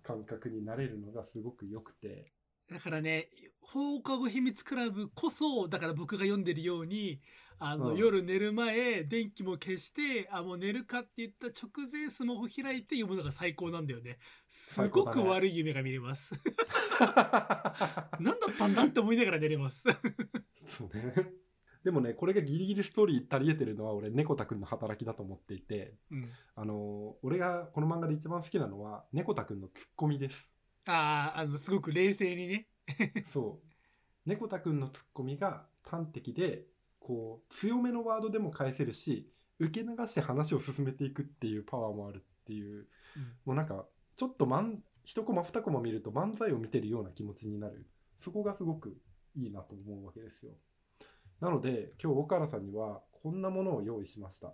Speaker 2: 感覚になれるのがすごく良くて
Speaker 1: だからね放課後秘密クラブこそだから僕が読んでるようにあの、
Speaker 2: うん
Speaker 1: 夜寝る前電気も消してあもう寝るかって言った直前スマホ開いて読むのが最高なんだよねすごく悪い夢が見れます、何だったんだって思いながら寝れます。
Speaker 2: そうね。でもね、これがギリギリストーリー足り得てるのは俺、猫田くんの働きだと思っていて、
Speaker 1: うん、
Speaker 2: あの、俺がこの漫画で一番好きなのは、猫田くんのツッコミです。
Speaker 1: ああ、あの、すごく冷静にね。
Speaker 2: そう。猫田くんのツッコミが端的で、こう、強めのワードでも返せるし、受け流して話を進めていくっていうパワーもあるっていう、もうなんか、ちょっとまん、一コマ二コマ見ると漫才を見てるような気持ちになる。そこがすごくいいなと思うわけですよ。なので、今日岡原さんにはこんなものを用意しました。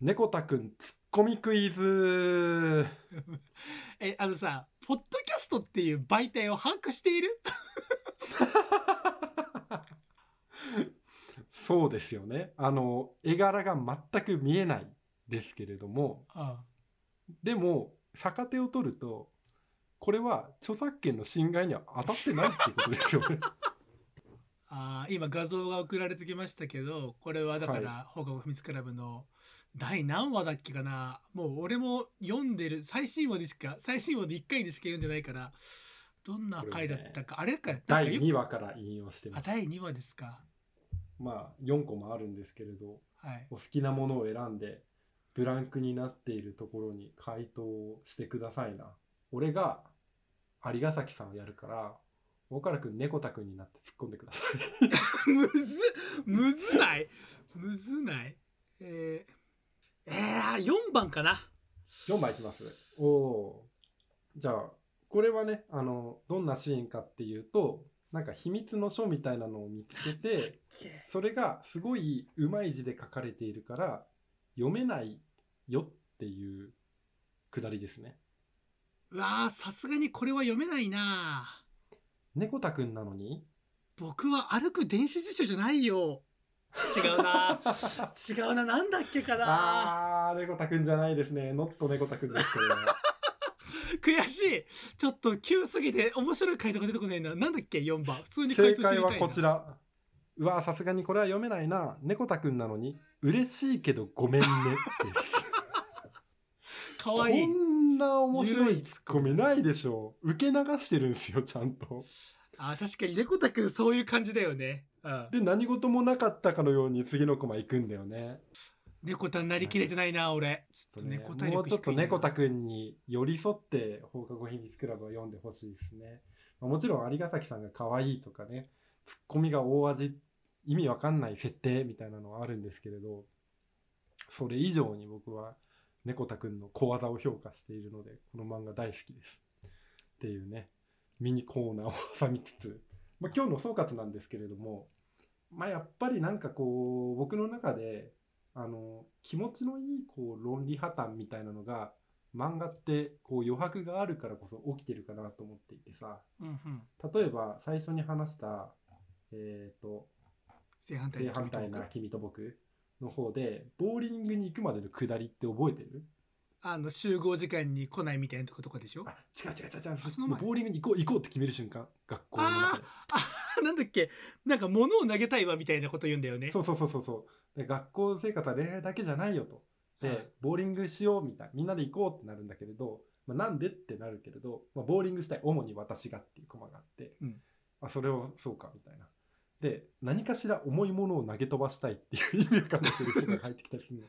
Speaker 2: 猫田くんツッコミクイズ
Speaker 1: え、あのさ、ポッドキャストっていう媒体を把握している？
Speaker 2: そうですよね。あの、絵柄が全く見えないですけれども、
Speaker 1: あ
Speaker 2: でも、逆手を取ると、これは著作権の侵害には当たってないってことですよね。
Speaker 1: あー今画像が送られてきましたけどこれはだから放課後秘密クラブの第何話だっけかな。もう俺も読んでる最新話でしか最新話で1回でしか読んでないからどんな回だったか、あれか
Speaker 2: 第
Speaker 1: よく
Speaker 2: 2話から引用してます。
Speaker 1: あ第2話ですか。
Speaker 2: まあ、4個もあるんですけれど、
Speaker 1: はい。
Speaker 2: お好きなものを選んで、ブランクになっているところに回答をしてくださいな。俺が、有ヶ崎さんをやるから、大原くん、猫田くんになって突っ込んでください。
Speaker 1: むずむずない？むずない？えー、えー、4番かな
Speaker 2: 4番いきます。おおー。じゃあ、これはね、あの、どんなシーンかっていうと、なんか秘密の書みたいなのを見つけて、それがすごいうまい字で書かれているから、読めないよっていうくだりですね。
Speaker 1: うわーさすがにこれは読めないな
Speaker 2: 猫田くんなのに？
Speaker 1: 僕は歩く電子辞書じゃないよ違うな 違うななんだっけかな
Speaker 2: あー、猫田くんじゃないですね。ノット猫田くんです、これは。
Speaker 1: 悔しいちょっと急すぎて面白い回答が出てこないななんだっけ4番普通に
Speaker 2: 正
Speaker 1: 回答知
Speaker 2: 解は
Speaker 1: りたいな
Speaker 2: こちら。うわー、さすがにこれは読めないな。猫田くんなのに、嬉しいけどごめんね。です。
Speaker 1: かわいい
Speaker 2: こんな面白いツッコミないでしょう。受け流してるんですよ、ちゃんと。
Speaker 1: あ確かに猫田くんそういう感じだよね、うん、
Speaker 2: で、何事もなかったかのように次のコマ行くんだよね。
Speaker 1: 猫田になりきれてないな俺ちょっと
Speaker 2: ね
Speaker 1: 猫体力
Speaker 2: もうちょっと猫田くんに寄り添って放課後秘密クラブを読んでほしいですね。まあもちろん有ヶ崎さんが可愛いとかね、ツッコミが大味、意味わかんない設定みたいなのはあるんですけれど、それ以上に僕は猫田くんの小技を評価しているので、この漫画大好きです。っていうね、ミニコーナーを挟みつつ、まあ、今日の総括なんですけれども、まあ、やっぱりなんかこう、僕の中で、あの気持ちのいいこう論理破綻みたいなのが漫画ってこう余白があるからこそ起きてるかなと思っていてさ。
Speaker 1: うんうん。
Speaker 2: 例えば最初に話したえっ、と
Speaker 1: 正反対
Speaker 2: 正
Speaker 1: の君と僕。
Speaker 2: 反対な君と僕の方でボーリングに行くまでの下りって覚えてる？
Speaker 1: あの集合時間に来ないみたいなとことかでしょ？
Speaker 2: あ違う違う違う違う。
Speaker 1: その前。
Speaker 2: ボーリングに行こう行こうって決める瞬間学校の中で。
Speaker 1: あなんだっけ？なんか物を投げたいわみたいなこと言うんだよね。
Speaker 2: そうそうそうそうそう。で学校生活は恋愛だけじゃないよと。で、
Speaker 1: はい。
Speaker 2: ボーリングしようみたいみんなで行こうってなるんだけれど、まあ、なんでってなるけれど、まあ、ボーリングしたい主に私がっていうコマがあって、
Speaker 1: うん。
Speaker 2: あそれをそうかみたいなで何かしら重いものを投げ飛ばしたいっていう意味わかんないセリフが入ってきたりするの。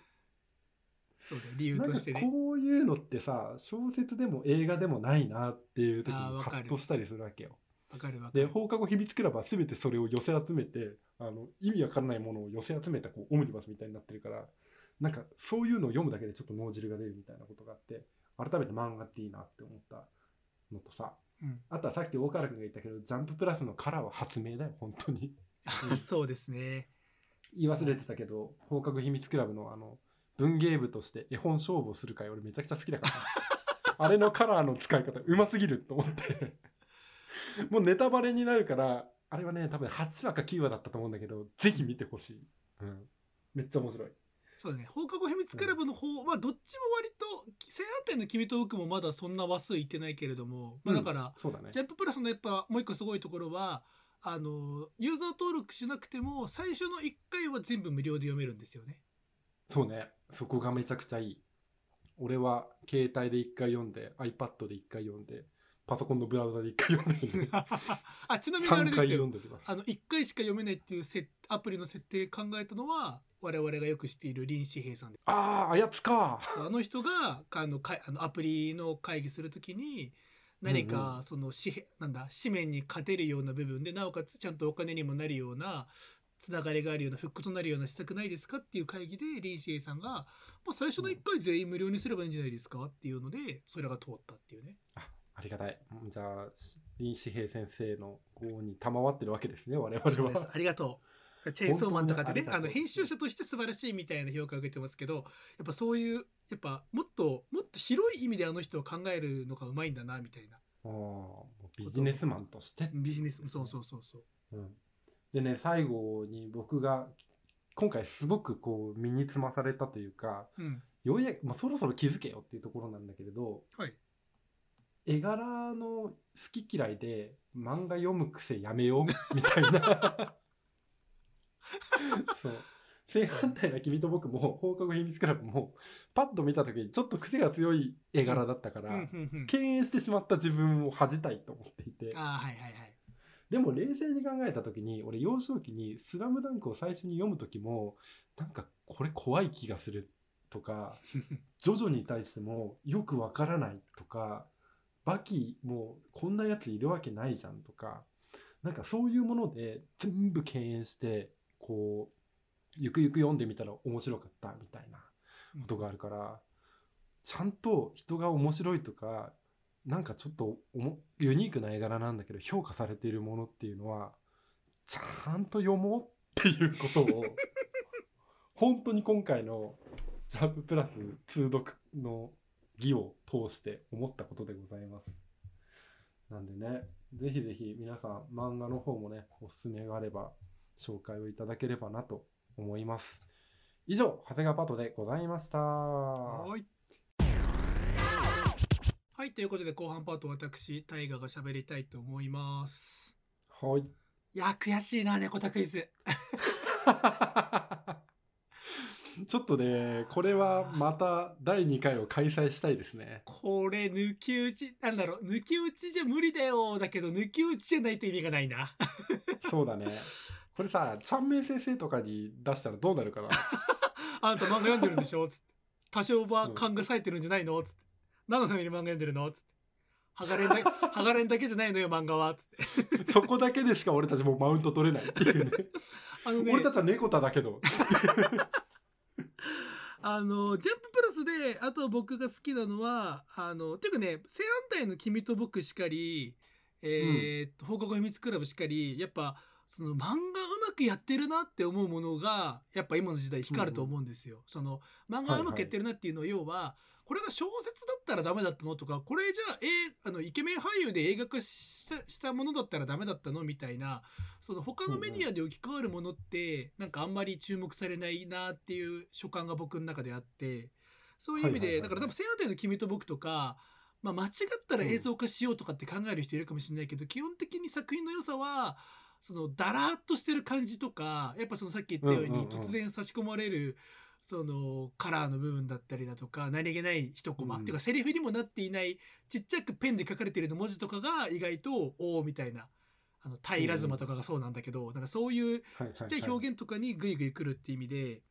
Speaker 1: そうだよ理由としてね。
Speaker 2: こういうのってさ小説でも映画でもないなっていう時にハ
Speaker 1: あーわかる。
Speaker 2: ッとしたりするわけよ。
Speaker 1: わかるわか
Speaker 2: で
Speaker 1: る
Speaker 2: 放課後秘密クラブは全てそれを寄せ集めてあの意味わからないものを寄せ集めたこうオムニバスみたいになってるからなんかそういうのを読むだけでちょっと脳汁が出るみたいなことがあって改めて漫画っていいなって思ったのとさ
Speaker 1: うん。
Speaker 2: あとはさっき大川君が言ったけどジャンププラスのカラーは発明だよ本当に。
Speaker 1: あ そうですね。
Speaker 2: 言い忘れてたけど放課後秘密クラブのあの文芸部として絵本勝負をする会俺めちゃくちゃ好きだから。あれのカラーの使い方うますぎると思って。もうネタバレになるからあれはね多分8話か9話だったと思うんだけどぜひ見てほしい、うん、めっちゃ面白い
Speaker 1: そうだね。放課後秘密クラブの方はどっちも割と正反対の君と僕もまだそんな話数いってないけれども、まあ、だから、
Speaker 2: そうだね。
Speaker 1: ジャンププラスのやっぱもう一個すごいところはあのユーザー登録しなくても最初の1回は全部無料で読めるんですよね。
Speaker 2: そうね。そこがめちゃくちゃいい。俺は携帯で1回読んで iPad で1回読んでパソコンのブラウザで一回読んでる。ん で
Speaker 1: あちなみにあれ
Speaker 2: 3回
Speaker 1: です。よあの1回しか読めないっていうせアプリの設定考えたのは我々がよく知っている林志平さんです
Speaker 2: あああやつか
Speaker 1: あの人があのかいあのアプリの会議するときに何
Speaker 2: うん
Speaker 1: かその紙幣なんだ紙面に勝てるような部分でなおかつちゃんとお金にもなるようなつながりがあるようなフックとなるような施策ないですかっていう会議で林志平さんが、まあ、最初の1回全員無料にすればいいんじゃないですかっていうのでそれが通ったっていうね。
Speaker 2: あありがたいじゃあ林志平先生の号に賜ってるわけですね我々は
Speaker 1: ありがとう。チェーンソーマンとかでね
Speaker 2: あ
Speaker 1: の編集者として素晴らしいみたいな評価を受けてますけどやっぱそういうやっぱもっともっと広い意味であの人は考えるのがうまいんだなみたいな。
Speaker 2: ビジネスマンとして
Speaker 1: ビジネスそうそうそうそう。
Speaker 2: うん、でね最後に僕が今回すごくこう身につまされたというか
Speaker 1: うん。
Speaker 2: ようやく、まあ、そろそろ気づけよっていうところなんだけれど
Speaker 1: はい。
Speaker 2: 絵柄の好き嫌いで漫画読む癖やめようみたいな そう。正反対な君と僕も放課後秘密クラブもパッと見た時にちょっと癖が強い絵柄だったから、敬遠してしまった自分を恥じたいと思っていて。
Speaker 1: ああはいはいはい。
Speaker 2: でも冷静に考えた時に俺幼少期に「スラムダンクを最初に読む時もなんかこれ怖い気がするとか ジョジョに対してもよくわからないとかバキもこんなやついるわけないじゃんとかなんかそういうもので全部敬遠してこうゆくゆく読んでみたら面白かったみたいなことがあるからちゃんと人が面白いとかなんかちょっとおもユニークな絵柄なんだけど評価されているものっていうのはちゃんと読もうっていうことを 本当に今回の「ジャンププラス」通読の儀を通して思ったことでございます。なんでね、ぜひぜひ皆さん漫画の方もね、おすすめがあれば紹介をいただければなと思います。以上、長谷川パトでございました。
Speaker 1: はい。はい、ということで後半パート私、大河が喋りたいと思います。
Speaker 2: はい。
Speaker 1: いや、悔しいな、猫タクイズ。
Speaker 2: ちょっとね、これはまた第2回を開催したいですね。
Speaker 1: これ、抜き打ち、なんだろう、抜き打ちじゃ無理だよ。だけど、抜き打ちじゃないと意味がないな。
Speaker 2: そうだね。これさ、ちゃんめい先生とかに出したらどうなるかな？
Speaker 1: あんた漫画読んでるんでしょ？つって。多少は勘が冴えてるんじゃないの？つって。何のために漫画読んでるの？つって。ハガレンだ、ハガレンだけじゃないのよ、漫画は？つって。
Speaker 2: そこだけでしか俺たちもうマウント取れないっていうね。
Speaker 1: あのね、
Speaker 2: 俺たちは猫田だけど。
Speaker 1: あの、ジャンププラスで、あと僕が好きなのは、あの、ていうかね、正反対の君と僕しかり、えーっと、放課後秘密クラブしかり、やっぱ、その漫画うまくやってるなって思うものが、やっぱ今の時代光ると思うんですよ。その、漫画うまくやってるなっていうのは、要は、これが小説だったらダメだったのとか、これじゃあ、えあの、イケメン俳優で映画化したしたものだったらダメだったのみたいな、その他のメディアで置き換わるものって、なんかあんまり注目されないなっていう所感が僕の中であって、そういう意味で、
Speaker 2: はいはいはいはい
Speaker 1: だから多分、正反対の君と僕とか、まあ、間違ったら映像化しようとかって考える人いるかもしれないけど、基本的に作品の良さは、そのだらーっとしてる感じとかやっぱそのさっき言ったように突然差し込まれるそのカラーの部分だったりだとか何気ない一コマ、
Speaker 2: うん。
Speaker 1: っていうかセリフにもなっていないちっちゃくペンで書かれている文字とかが意外とおおみたいなあの平妻とかがそうなんだけど、なんかそういうちっちゃい表現とかにグイグイ来るって意味で、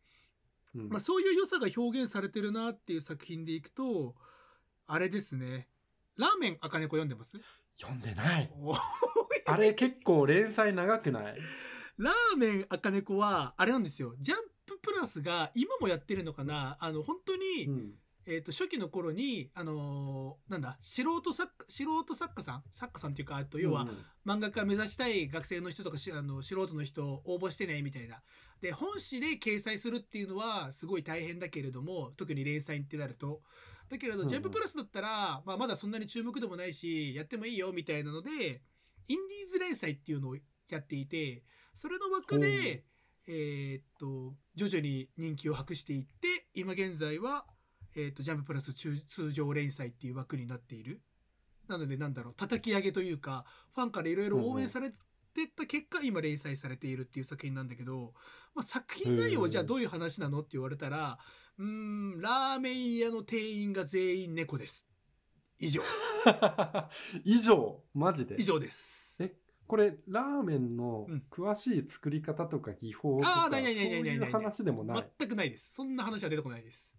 Speaker 2: 現、
Speaker 1: まあ、そういう良さが表現されてるなっていう作品でいくとあれですね。ラーメン赤猫読んでます？
Speaker 2: 読んでない。
Speaker 1: お
Speaker 2: あれ結構連載長くない？
Speaker 1: ラーメン赤猫はあれなんですよ。ジャンププラスが今もやってるのかな？あの本当に、
Speaker 2: うん。
Speaker 1: えー、と初期の頃にあのーなんだ？素人作家素人作家さん？作家さんっていうかあと要は、
Speaker 2: うん。
Speaker 1: 漫画家目指したい学生の人とかしあの素人の人応募してねみたいな。で本誌で掲載するっていうのはすごい大変だけれども特に連載ってなると。だけれど、ジャンププラスだったら、まあ、まだそんなに注目でもないしやってもいいよみたいなのでインディーズ連載っていうのをやっていてそれの枠でえーっと徐々に人気を博していって今現在は、えーっとジャンププラス通通常連載っていう枠になっている。なのでなんだろう叩き上げというかファンからいろいろ応援されてった結果、今連載されているっていう作品なんだけど、まあ、作品内容はじゃあどういう話なのって言われたらうーんラーメン屋の店員が全員猫です以上。
Speaker 2: 以上マジで？
Speaker 1: 以上です。
Speaker 2: えこれラーメンの
Speaker 1: うん。
Speaker 2: 詳しい作り方とか技法とか、
Speaker 1: あー
Speaker 2: そう
Speaker 1: い
Speaker 2: う話でもない、
Speaker 1: 全くないです。そんな話は出てこないです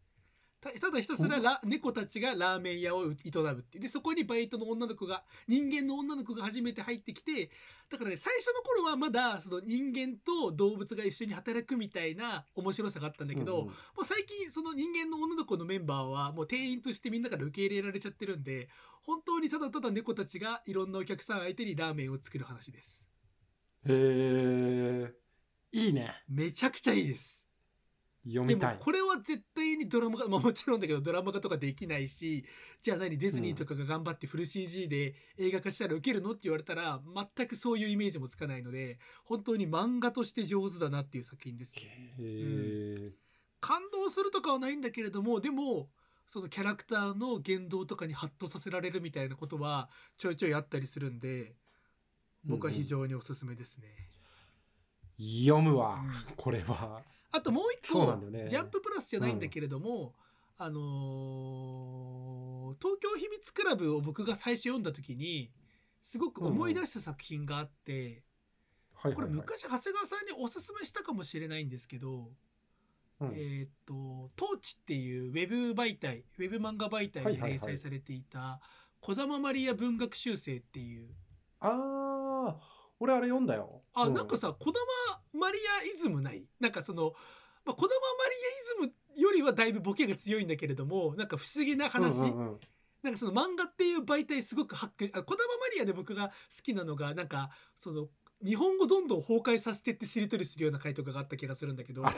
Speaker 1: たただひたすらラ猫たちがラーメン屋を営むってでそこにバイトの女の子が人間の女の子が初めて入ってきてだからね最初の頃はまだその人間と動物が一緒に働くみたいな面白さがあったんだけど、
Speaker 2: うんうん。
Speaker 1: もう最近その人間の女の子のメンバーはもう店員としてみんなから受け入れられちゃってるんで本当にただただ猫たちがいろんなお客さん相手にラーメンを作る話です。
Speaker 2: へえいいね。
Speaker 1: めちゃくちゃいいです
Speaker 2: 読みたい。
Speaker 1: でもこれは絶対にドラマ化、まあ、もちろんだけどドラマ化とかできないしじゃあ何ディズニーとかが頑張ってフル CG で映画化したら受けるのって言われたら全くそういうイメージもつかないので本当に漫画として上手だなっていう作品ですね。
Speaker 2: へえ、
Speaker 1: 感動するとかはないんだけれどもでもそのキャラクターの言動とかにハッとさせられるみたいなことはちょいちょいあったりするんで僕は非常におすすめですね、
Speaker 2: 読むわ、
Speaker 1: うん。
Speaker 2: これは
Speaker 1: あともう一個
Speaker 2: ね。
Speaker 1: ジャンププラスじゃないんだけれども、あのー東京秘密クラブを僕が最初読んだ時にすごく思い出した作品があって、
Speaker 2: はいはいはい。
Speaker 1: これ昔長谷川さんにおすすめしたかもしれないんですけど、
Speaker 2: うん。
Speaker 1: えーっと「トーチ」っていうウェブ媒体ウェブ漫画媒体で連載されていた「児玉マリア文学修正」っていう
Speaker 2: ああ俺あれ読んだよ。
Speaker 1: あ、
Speaker 2: う
Speaker 1: なんかさ、児玉マリアイズムない？なんかその、まあ、児玉マリアイズムよりはだいぶボケが強いんだけれども、なんか不思議な話。
Speaker 2: うんうんうん。
Speaker 1: なんかその漫画っていう媒体すごくハック、あ、児玉マリアで僕が好きなのが、なんか、その、日本語どんどん崩壊させてってしりとりするような回とかがあった気がするんだけど、
Speaker 2: あ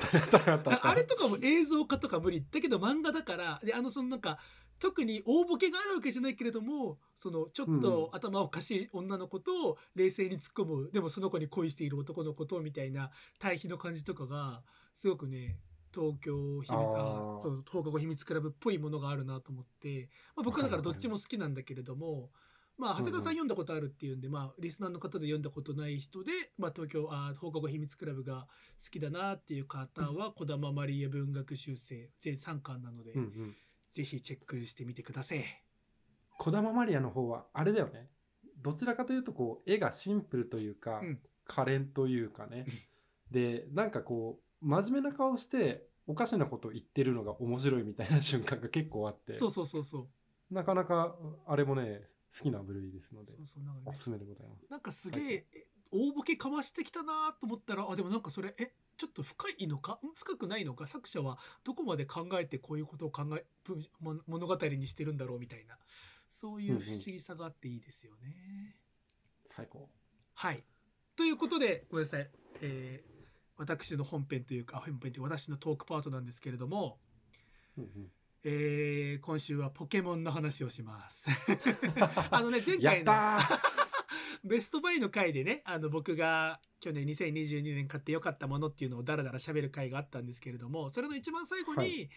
Speaker 1: れとかも映像化とか無理。だけど漫画だからであのそのなんか特に大ボケがあるわけじゃないけれどもそのちょっと頭おかしい女の子と冷静に突っ込む。でもその子に恋している男の子とみたいな対比の感じとかがすごくね東京秘密
Speaker 2: あ
Speaker 1: そう放課後秘密クラブっぽいものがあるなと思って、まあ、僕はだからどっちも好きなんだけれども、まあ、長谷川さん読んだことあるっていうんで、まあ、リスナーの方で読んだことない人で、まあ、東京あ放課後秘密クラブが好きだなっていう方は児玉マリエ文学修正全3巻なので、
Speaker 2: うんうん
Speaker 1: ぜひチェックしてみてください。
Speaker 2: 児玉マリアの方はあれだよね。どちらかというとこう絵がシンプルというか、
Speaker 1: うん。
Speaker 2: 可憐というかね。でなんかこう真面目な顔しておかしなこと言ってるのが面白いみたいな瞬間が結構あって。
Speaker 1: そうそうそうそう。
Speaker 2: なかなかあれもね好きな部類ですので
Speaker 1: そうそうね。
Speaker 2: おすすめでございます。
Speaker 1: なんかすげええ大ボケかましてきたなと思ったらあでもなんかそれえちょっと深いのか？ん？深くないのか？作者はどこまで考えてこういうことを考え物語にしてるんだろうみたいな。そういう不思議さがあっていいですよね。
Speaker 2: 最高。
Speaker 1: はい。ということでごめんなさい、えー私の本編というかあ本編というか私のトークパートなんですけれども、
Speaker 2: うんうん。
Speaker 1: えー今週はポケモンの話をします。あのね前
Speaker 2: やっ
Speaker 1: 回の
Speaker 2: た
Speaker 1: ベストバイの回でねあの僕が去年2022年買ってよかったものっていうのをダラダラ喋る回があったんですけれどもそれの一番最後に、
Speaker 2: はい。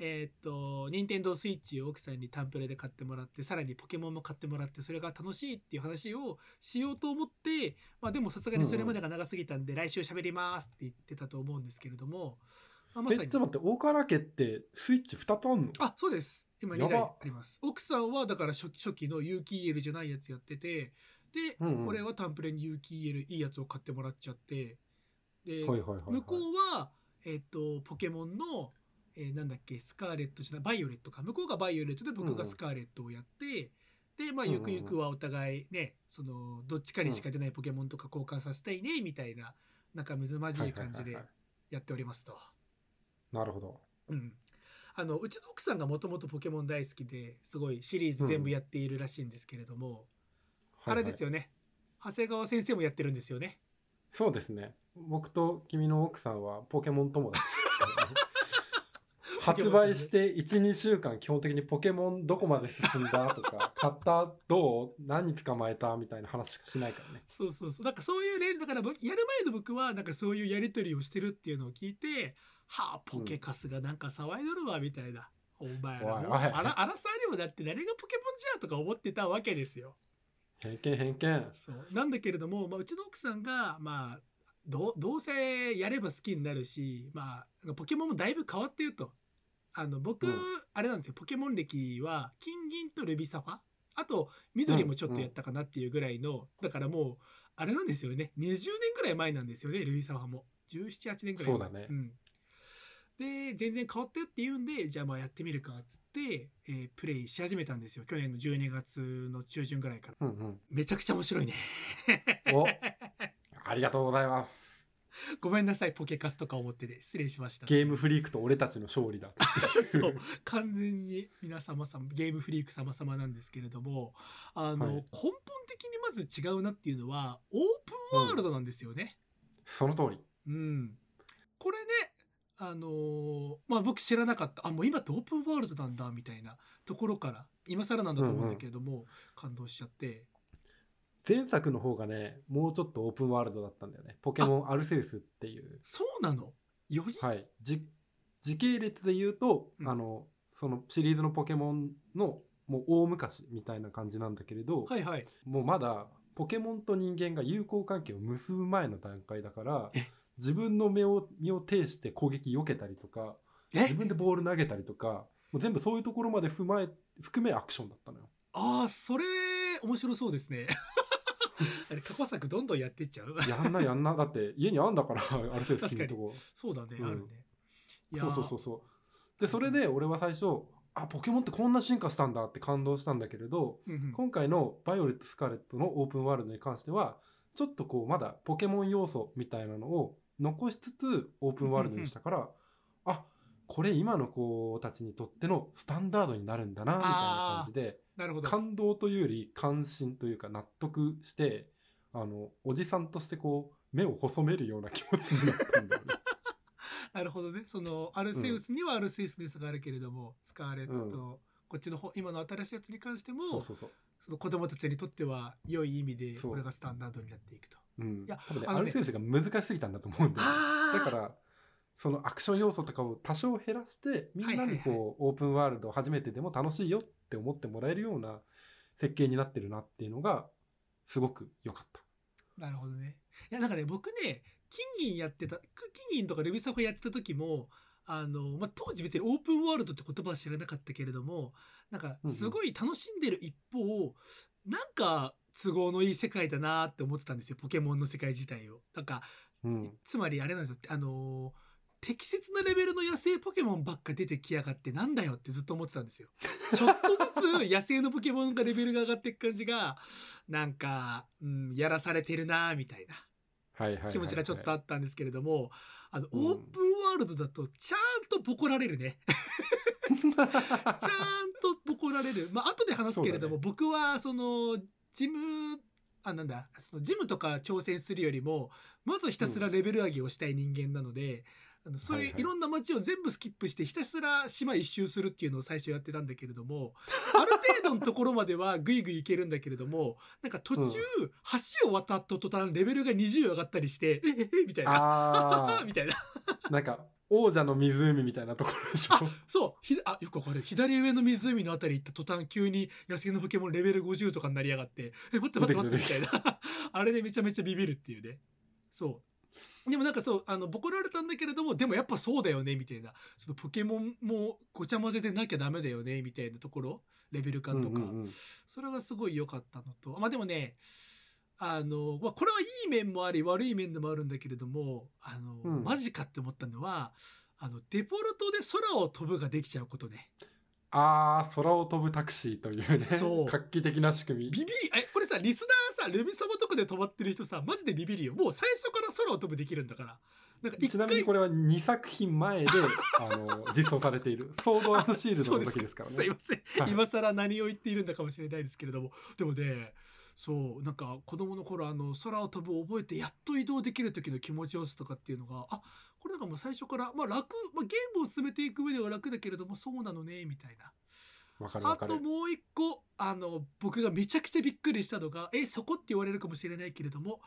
Speaker 1: えーっと任天堂スイッチを奥さんにタンプレで買ってもらってさらにポケモンも買ってもらってそれが楽しいっていう話をしようと思って、まあ、でもさすがにそれまでが長すぎたんで、来週喋りますって言ってたと思うんですけれども、まあ、ま
Speaker 2: え
Speaker 1: さに。
Speaker 2: ちょっと待って大川家ってスイッチ2つあんの？
Speaker 1: あそうです。今2
Speaker 2: やば。
Speaker 1: 台あります。奥さんはだから初初期の有機 EL じゃないやつやっててで、
Speaker 2: うんうん。
Speaker 1: これはタンプレに有機 EL いいやつを買ってもらっちゃって。で、
Speaker 2: はいはいはい、はい、
Speaker 1: 向こうは、えっとポケモンの、えーなんだっけスカーレットじゃないバイオレットか。向こうがバイオレットで僕がスカーレットをやって、でまあ
Speaker 2: うんうんうん。
Speaker 1: ゆくゆくはお互いねそのどっちかにしか出ないポケモンとか交換させたいねみたいな仲睦まじい感じで
Speaker 2: はいはいはいはい。
Speaker 1: やっておりますと。
Speaker 2: なるほど。
Speaker 1: うん、あのうちの奥さんがもともとポケモン大好きですごいシリーズ全部やっているらしいんですけれども、あれです
Speaker 2: よ
Speaker 1: よね。長谷川先生もやってるんですよね。
Speaker 2: そうですね。僕と君の奥さんはポケモン友達ですからね。発売して12週間基本的にポケモンどこまで進んだとか 買ったどう？何捕まえた？みたいな話しかしないからね。
Speaker 1: そうそうそう。なんかそういう例だから僕やる前の僕はなんかそういうやり取りをしてるっていうのを聞いてはあポケカスがなんか騒いどるわみたいな、お前らもあらさにもだって誰がポケモンじゃとか思ってたわけですよ
Speaker 2: 偏見偏見。
Speaker 1: そう。なんだけれども、まあ、うちの奥さんがまあどうどうせやれば好きになるし、まあ、ポケモンもだいぶ変わってると。あの僕、
Speaker 2: うん。
Speaker 1: あれなんですよ。ポケモン歴は金銀とルビサファ。あと緑もちょっとやったかなっていうぐらいの、だからもうあれなんですよね。20年ぐらい前なんですよねルビサワも。1718年ぐらい前。
Speaker 2: そうだね。
Speaker 1: んで全然変わったよって言うんでじゃあまあやってみるかっつって、えープレイし始めたんですよ去年の12月の中旬ぐらいから
Speaker 2: うんうん。
Speaker 1: めちゃくちゃ面白いね
Speaker 2: お ありがとうございます。
Speaker 1: ごめんなさいポケカスとか思ってて失礼しました
Speaker 2: ゲームフリークと俺たちの勝利だ。
Speaker 1: そう完全に皆様さんゲームフリーク様々なんですけれどもあの、
Speaker 2: はい
Speaker 1: 根本的にまず違うなっていうのはオープンワールドなんですよね。
Speaker 2: その通り。
Speaker 1: うん、これねあのーまあ僕知らなかった。あもう今ってオープンワールドなんだみたいなところから今更なんだと思うんだけれども、感動しちゃって。
Speaker 2: 前作の方がね、もうちょっとオープンワールドだったんだよね。ポケモンアルセウスっていう。
Speaker 1: そうなの？より、
Speaker 2: はい。じ時系列で言うと、
Speaker 1: うん。
Speaker 2: あの、そのシリーズのポケモンのもう大昔みたいな感じなんだけれど、
Speaker 1: はいはい。
Speaker 2: もうまだポケモンと人間が友好関係を結ぶ前の段階だから
Speaker 1: え？
Speaker 2: 自分の身を身を挺して攻撃避けたりとか
Speaker 1: え？
Speaker 2: 自分でボール投げたりとかもう全部そういうところまで踏まえ含めアクションだったのよ。
Speaker 1: ああそれ面白そうですね。あれ過去作どんどんやっていっちゃう？
Speaker 2: やんなやんな。だって家にあんだからアルセウスっていうとこ
Speaker 1: そうだね、
Speaker 2: うん。
Speaker 1: あるね。
Speaker 2: そうそうそうそう。でそれで俺は最初あポケモンってこんな進化したんだって感動したんだけれど
Speaker 1: うんうん。
Speaker 2: 今回の「バイオレット・スカーレット」のオープンワールドに関してはちょっとこうまだポケモン要素みたいなのを残しつつオープンワールドにしたからあこれ今の子たちにとってのスタンダードになるんだなみたいな感じで
Speaker 1: なるほど
Speaker 2: 感動というより関心というか納得してあのおじさんとしてこう目を細めるような気持ちになったんだよね。
Speaker 1: なるほどねそのアルセウスにはアルセウスの良さがあるけれども、スカーレット、
Speaker 2: うん
Speaker 1: こっちの方今の新しいやつに関しても
Speaker 2: そうそうそう。
Speaker 1: その子供たちにとっては良い意味でこれがスタンダードになっていくと。
Speaker 2: うん、
Speaker 1: いや
Speaker 2: 多分ね
Speaker 1: ね
Speaker 2: アルセウスが難しすぎたんだと思うんだよね。
Speaker 1: あ
Speaker 2: だからそのアクション要素とかを多少減らしてみんなにこう、
Speaker 1: はいはい
Speaker 2: オープンワールド初めてでも楽しいよって思ってもらえるような設計になってるなっていうのがすごく良かった。
Speaker 1: なるほどね。いやなんかね僕ね金銀やってた金銀とかルビサファやってた時もあの、まあ、当時別にオープンワールドって言葉は知らなかったけれどもなんか
Speaker 2: うんうん
Speaker 1: すごい楽しんでる一方、なんか都合のいい世界だなって思ってたんですよポケモンの世界自体を。なんか
Speaker 2: うん、
Speaker 1: つまりあれなんですよあの適切なレベルの野生ポケモンばっか出てきやがってなんだよってずっと思ってたんですよ。ちょっとずつ野生のポケモンがレベルが上がっていく感じがなんか、うん、やらされてるなみたいな気持ちがちょっとあったんですけれども、あの
Speaker 2: うん
Speaker 1: オープンワールドだとちゃんとボコられるね。ちゃんとボコられる。まあ後で話すけれども、
Speaker 2: そう
Speaker 1: 僕はそのジムあなんだそのジムとか挑戦するよりもまずひたすらレベル上げをしたい人間なので、あのそう
Speaker 2: はい
Speaker 1: うい。ろんな街を全部スキップしてひたすら島一周するっていうのを最初やってたんだけれどもある程度のところまではグイグイいけるんだけれどもなんか途中、橋を渡った途端レベルが20上がったりしてえええみたいな。
Speaker 2: あ
Speaker 1: みたいな。
Speaker 2: あなんか王者の湖みたいなところでしょ。
Speaker 1: そう。ひあよくわかる。左上の湖のあたり行った途端急に野生のポケモンレベル50とかになりやがって。え待って待って待ってみたいな。あれでめちゃめちゃビビるっていうね。そう。でもなんかそうあのボコられたんだけれどもでもやっぱそうだよねみたいな。そのポケモンもごちゃ混ぜでなきゃダメだよねみたいなところ。レベル感とか、
Speaker 2: うんうんうん。
Speaker 1: それがすごい良かったのと。まあでもねあの、まあ、これはいい面もあり悪い面でもあるんだけれどもあの、
Speaker 2: うん。
Speaker 1: マジかって思ったのはあのデフォルトで空を飛ぶができちゃうことね。
Speaker 2: ああ空を飛ぶタクシーというね
Speaker 1: そう。
Speaker 2: 画期的な仕組み。
Speaker 1: ビビりえこれさリスナーさルビサバとかで止まってる人さマジでビビりよ。もう最初から空を飛ぶできるんだから。なんか一
Speaker 2: ちなみにこれは2作品前で あの実装されている。ソードアンドシールドの時ですからね。
Speaker 1: すいません、
Speaker 2: はい。
Speaker 1: 今更何を言っているんだかもしれないですけれども。でもねそうなんか子供の頃あの空を飛ぶを覚えてやっと移動できる時の気持ちよさとかっていうのがあこれなんかもう最初からまあ楽、まあ、ゲームを進めていく上では楽だけれどもそうなのねみたいな。あ。ともう一個あの僕がめちゃくちゃびっくりしたのがえそこって言われるかもしれないけれども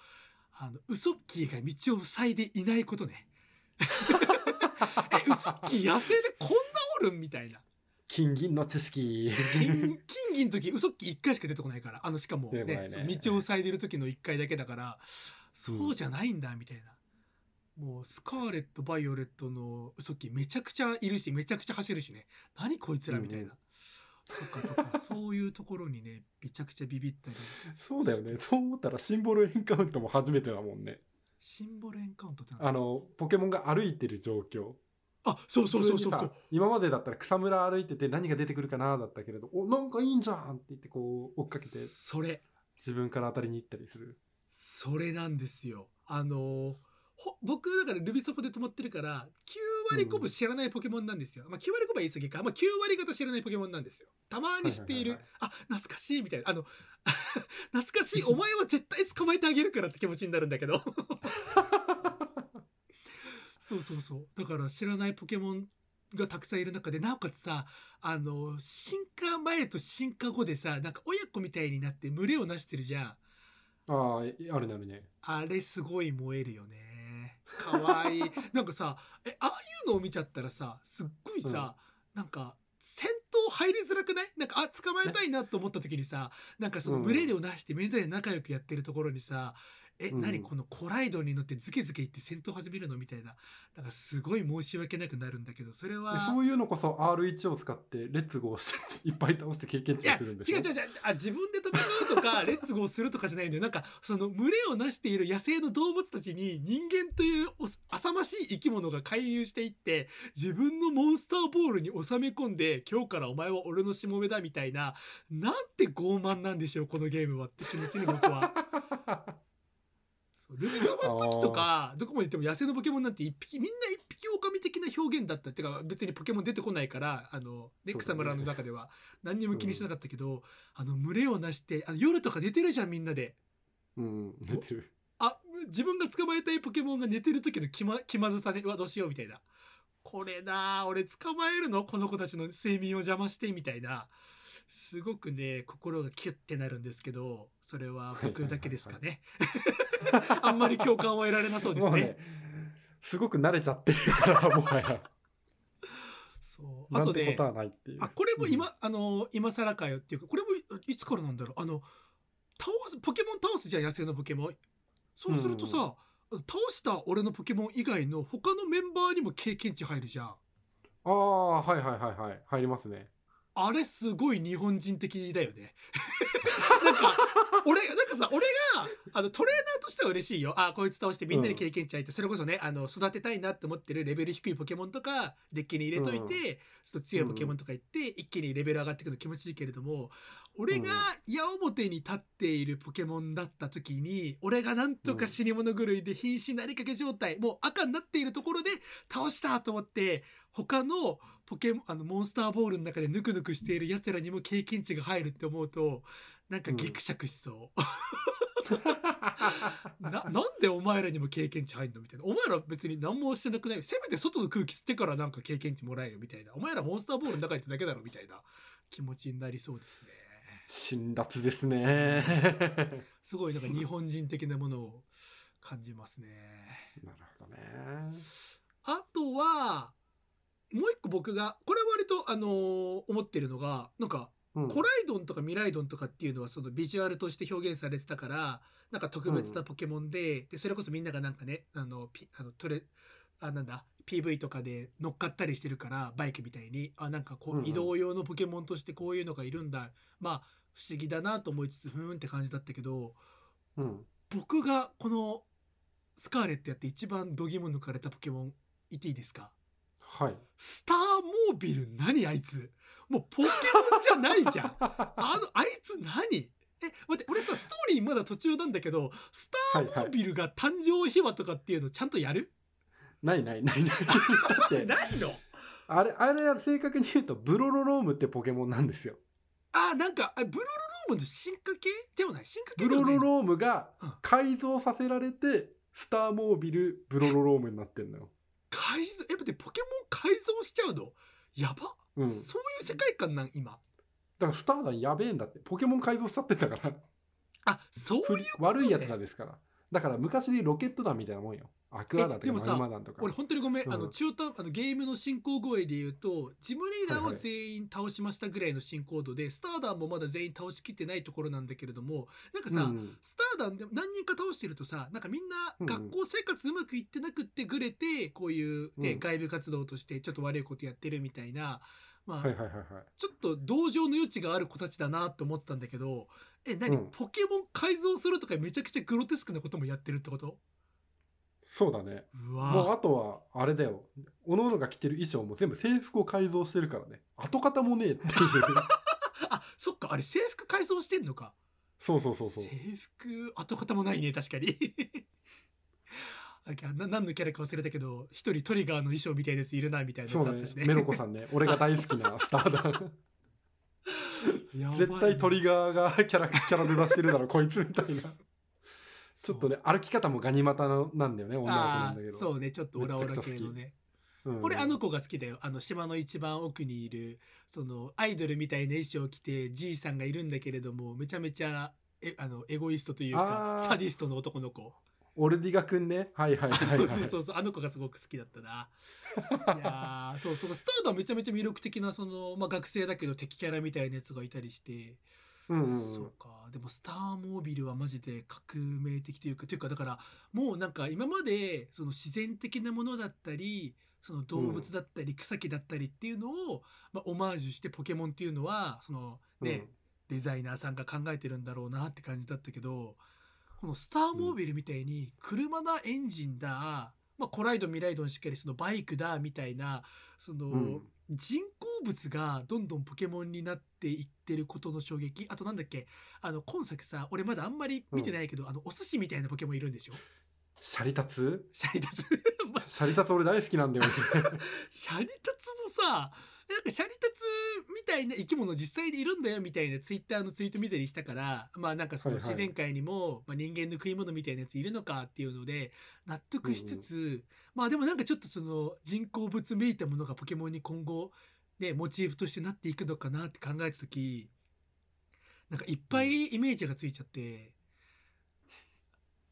Speaker 1: あのウソッキーが道を塞いでいないことね。えウソッキー野生でこんなおるん？みたいな
Speaker 2: 金銀の知識。
Speaker 1: 金金銀の時ウソッキー1回しか出てこないからあのしかも、ね
Speaker 2: ね
Speaker 1: 道を塞いでる時の1回だけだからそうじゃないんだみたいな、もうスカーレットバイオレットのウソッキーめちゃくちゃいるしめちゃくちゃ走るしね何こいつらみたいな、
Speaker 2: うんうん
Speaker 1: とかとかそういうところにねめちゃくちゃビビったり
Speaker 2: そうだよね。そう思ったらシンボルエンカウントも初めてだもんね。
Speaker 1: シンボルエンカウントって
Speaker 2: あの、ポケモンが歩いてる状況。
Speaker 1: あそうそうそうそう。そう
Speaker 2: 今までだったら草むら歩いてて何が出てくるかなだったけれど、お、なんかいいんじゃんって言ってこう追っかけて。
Speaker 1: それ。
Speaker 2: 自分から当たりに行ったりする。
Speaker 1: それなんですよ。あのほ僕だからルビソポで止まってるから9割5分知らないポケモンなんですよ、まあ、9割5分は言い過ぎか、まあ、9割方知らないポケモンなんですよ。たまに知っている、
Speaker 2: はいはい。
Speaker 1: あ懐かしいみたいな。あの 懐かしい。お前は絶対捕まえてあげるからって気持ちになるんだけど そうそうそうだから知らないポケモンがたくさんいる中でなおかつさあの進化前と進化後でさなんか親子みたいになって群れをなしてるじゃん
Speaker 2: ああ、あるねあるね。
Speaker 1: あれすごい燃えるよね。かわいい。なんかさ、え、ああいうのを見ちゃったらさ、すっごいさ、なんか、戦闘入りづらくない？なんか、あ、捕まえたいなと思った時にさ、なんかその
Speaker 2: うん
Speaker 1: 群れをなしてみんなで仲良くやってるところにさ、え、
Speaker 2: うん
Speaker 1: 何このコライドに乗ってズケズケ行って戦闘始めるの？みたいな。なんかすごい申し訳なくなるんだけど、それは。
Speaker 2: でそういうのこそ R1 を使ってレッツゴーしていっぱい倒して経験値にするんでしょ？
Speaker 1: 違う違う違うあ自分で戦うとか レッツゴーするとかじゃないんだよなんかその群れをなしている野生の動物たちに人間というお浅ましい生き物が介入していって自分のモンスターボールに収め込んで今日からお前は俺のしもべだみたいななんて傲慢なんでしょうこのゲームはって気持ちに僕は。ルビサバの時とかどこまで行っても野生のポケモンなんて一匹みんな一匹狼的な表現だったっていうか別にポケモン出てこないからあのネクサ村の中では何にも気にしなかったけど、あの群れをなしてあの夜とか寝てるじゃんみんなで。
Speaker 2: うん、寝てる。
Speaker 1: あ自分が捕まえたいポケモンが寝てる時の気ま気まずさねうわどうしようみたいな。これな俺捕まえるの？この子たちの睡眠を邪魔してみたいなすごくね心がキュッてなるんですけどそれは僕だけですかね。あんまり共感を得られなそうですね。
Speaker 2: ね、すごく慣れちゃってるから、もはや。
Speaker 1: そう。あとね
Speaker 2: なんてことはないっていう。
Speaker 1: あこれも今、あの今更かよっていうかこれもいいつからなんだろう？あの倒すポケモン倒すじゃん野生のポケモン。そうするとさ、倒した俺のポケモン以外の他のメンバーにも経験値入るじゃん。
Speaker 2: ああ、はいはいはいはい。入りますね。
Speaker 1: あれすごい日本人的だよね。なんか俺なんかさ俺があのトレーナーとしては嬉しいよ。あこいつ倒してみんなに経験値入って、それこそねあの育てたいなって思ってるレベル低いポケモンとかデッキに入れといて、ちょっと強いポケモンとかいって、一気にレベル上がっていくの気持ちいいけれども俺が矢面に立っているポケモンだった時に俺がなんとか死に物狂いで瀕死なりかけ状態もう赤になっているところで倒したと思って他のポケモンあのモンスターボールの中でぬくぬくしている奴らにも経験値が入るって思うとなんかギクシャクしそう、ななんでお前らにも経験値入んの？みたいな。お前ら別に何もしてなくない？せめて外の空気吸ってからなんか経験値もらえよみたいな。お前らモンスターボールの中にいただけだろみたいな気持ちになりそうですね。
Speaker 2: 辛辣ですね。
Speaker 1: すごいなんか日本人的なものを感じますね。
Speaker 2: なるほどね。
Speaker 1: あとはもう一個僕がこれは割とあのー思ってるのがなんか
Speaker 2: うん。
Speaker 1: コライドンとかミライドンとかっていうのはそのビジュアルとして表現されてたからなんか特別なポケモンで,、でそれこそみんながなんかねあのピあのトレあなんだ PV とかで乗っかったりしてるからバイクみたいにあなんかこ
Speaker 2: うんう
Speaker 1: うん。移動用のポケモンとしてこういうのがいるんだ、まあ不思議だなと思いつつふーんって感じだったけど
Speaker 2: うん。
Speaker 1: 僕がこのスカーレットやって一番度肝抜かれたポケモン言っていいですか？
Speaker 2: はい。
Speaker 1: スターモービル何あいつ？もうポケモンじゃないじゃん。あのあいつ何？え待って俺さストーリーまだ途中なんだけどスターモービルが誕生秘話とかっていうのちゃんとやる、
Speaker 2: ないないないない。だって、
Speaker 1: ないの？
Speaker 2: あれ、あれは正確に言うと、ブロロロームってポケモンなんですよ。
Speaker 1: あなんかあブロロロームの進化系？ではない進化系
Speaker 2: ブロロロームが
Speaker 1: うん。
Speaker 2: 改造させられて、スターモービル、ブロロロームになってんのよ。
Speaker 1: 改造え待ってポケモン改造しちゃうの？やば、
Speaker 2: うん。
Speaker 1: そういう世界観なん今
Speaker 2: だからスターダンやべえんだって。ポケモン改造しちゃってんだから。
Speaker 1: あそういうね、
Speaker 2: 悪いやつらですから。だから昔でロケット団みたいなもんよ。アクア団とかマグマ団とか。
Speaker 1: 俺本当にごめん、
Speaker 2: うん。
Speaker 1: あの中途あのゲームの進行具合で言うとジムリーダー
Speaker 2: はいはい。
Speaker 1: は全員倒しましたぐらいの進行度で、スターダンもまだ全員倒しきってないところなんだけれどもなんかさ、
Speaker 2: うん。
Speaker 1: スターダンでも何人か倒してるとさなんかみんな
Speaker 2: うん
Speaker 1: 学校生活うまくいってなくってぐれてこういう、ね
Speaker 2: うん。
Speaker 1: 外部活動としてちょっと悪いことやってるみたいなまあ、
Speaker 2: はいはいはいはい。
Speaker 1: ちょっと同情の余地がある子たちだなって思ってたんだけどえ何、
Speaker 2: うん。
Speaker 1: ポケモン改造するとかめちゃくちゃグロテスクなこともやってるってこと？
Speaker 2: そうだね。
Speaker 1: う
Speaker 2: もうあ
Speaker 1: わ
Speaker 2: とはあれだよ。各々が着てる衣装も全部制服を改造してるからね。跡形もねえっていう。
Speaker 1: あそっか。あれ制服改造してんのか。
Speaker 2: そうそうそうそう。
Speaker 1: 制服跡形もないね確かに。あな何のキャラか忘れたけど一人トリガーの衣装みたいなやついるなみたいな
Speaker 2: そうね。メロコさんね。俺が大好きなスターだ絶対トリガーが キャラキャラで出してるだろ こいつみたいな。ちょっとね歩き方もガニ股のなんだよね女の子な
Speaker 1: あ
Speaker 2: んだけど。
Speaker 1: ーそうねちょっとオラオラ系のね。
Speaker 2: うん。
Speaker 1: 俺あの子が好きだよ。あの島の一番奥にいるそのアイドルみたいな衣装を着てじいさんがいるんだけれどもめちゃめちゃえあのエゴイストというかサディストの男の子
Speaker 2: オルディガくんね。はいはいはい、はい、
Speaker 1: そうそうそうそう。あの子がすごく好きだったな。いやーそうそうスターダーめちゃめちゃ魅力的なその、まあ、学生だけど敵キャラみたいなやつがいたりして、
Speaker 2: うんうんうん。
Speaker 1: そうか。でもスターモービルはマジで革命的というかというかだからもうなんか今までその自然的なものだったりその動物だったり草木だったりっていうのを、まあ、オマージュしてポケモンっていうのはそのね、デザイナーさんが考えてるんだろうなって感じだったけどこのスターモービルみたいに車だエンジンだ、まあ、コライドミライドにしっかりそのバイクだみたいなその、
Speaker 2: うん。
Speaker 1: 人工物がどんどんポケモンになっていってることの衝撃。あとなんだっけあの今作さ俺まだあんまり見てないけど、あのお寿司みたいなポケモンいるんでしょ
Speaker 2: シャリタツ？
Speaker 1: シャリタツ。ま
Speaker 2: シャリタツ俺大好きなんだよね。
Speaker 1: シャリタツもさなんかシャリタツみたいな生き物実際にいるんだよみたいなツイッターのツイート見たりしたからまあなんかその自然界にも、まあ、人間の食い物みたいなやついるのかっていうので納得しつつ、まあでもなんかちょっとその人工物めいたものがポケモンに今後ねモチーフとしてなっていくのかなって考えた時なんかいっぱいイメージがついちゃって。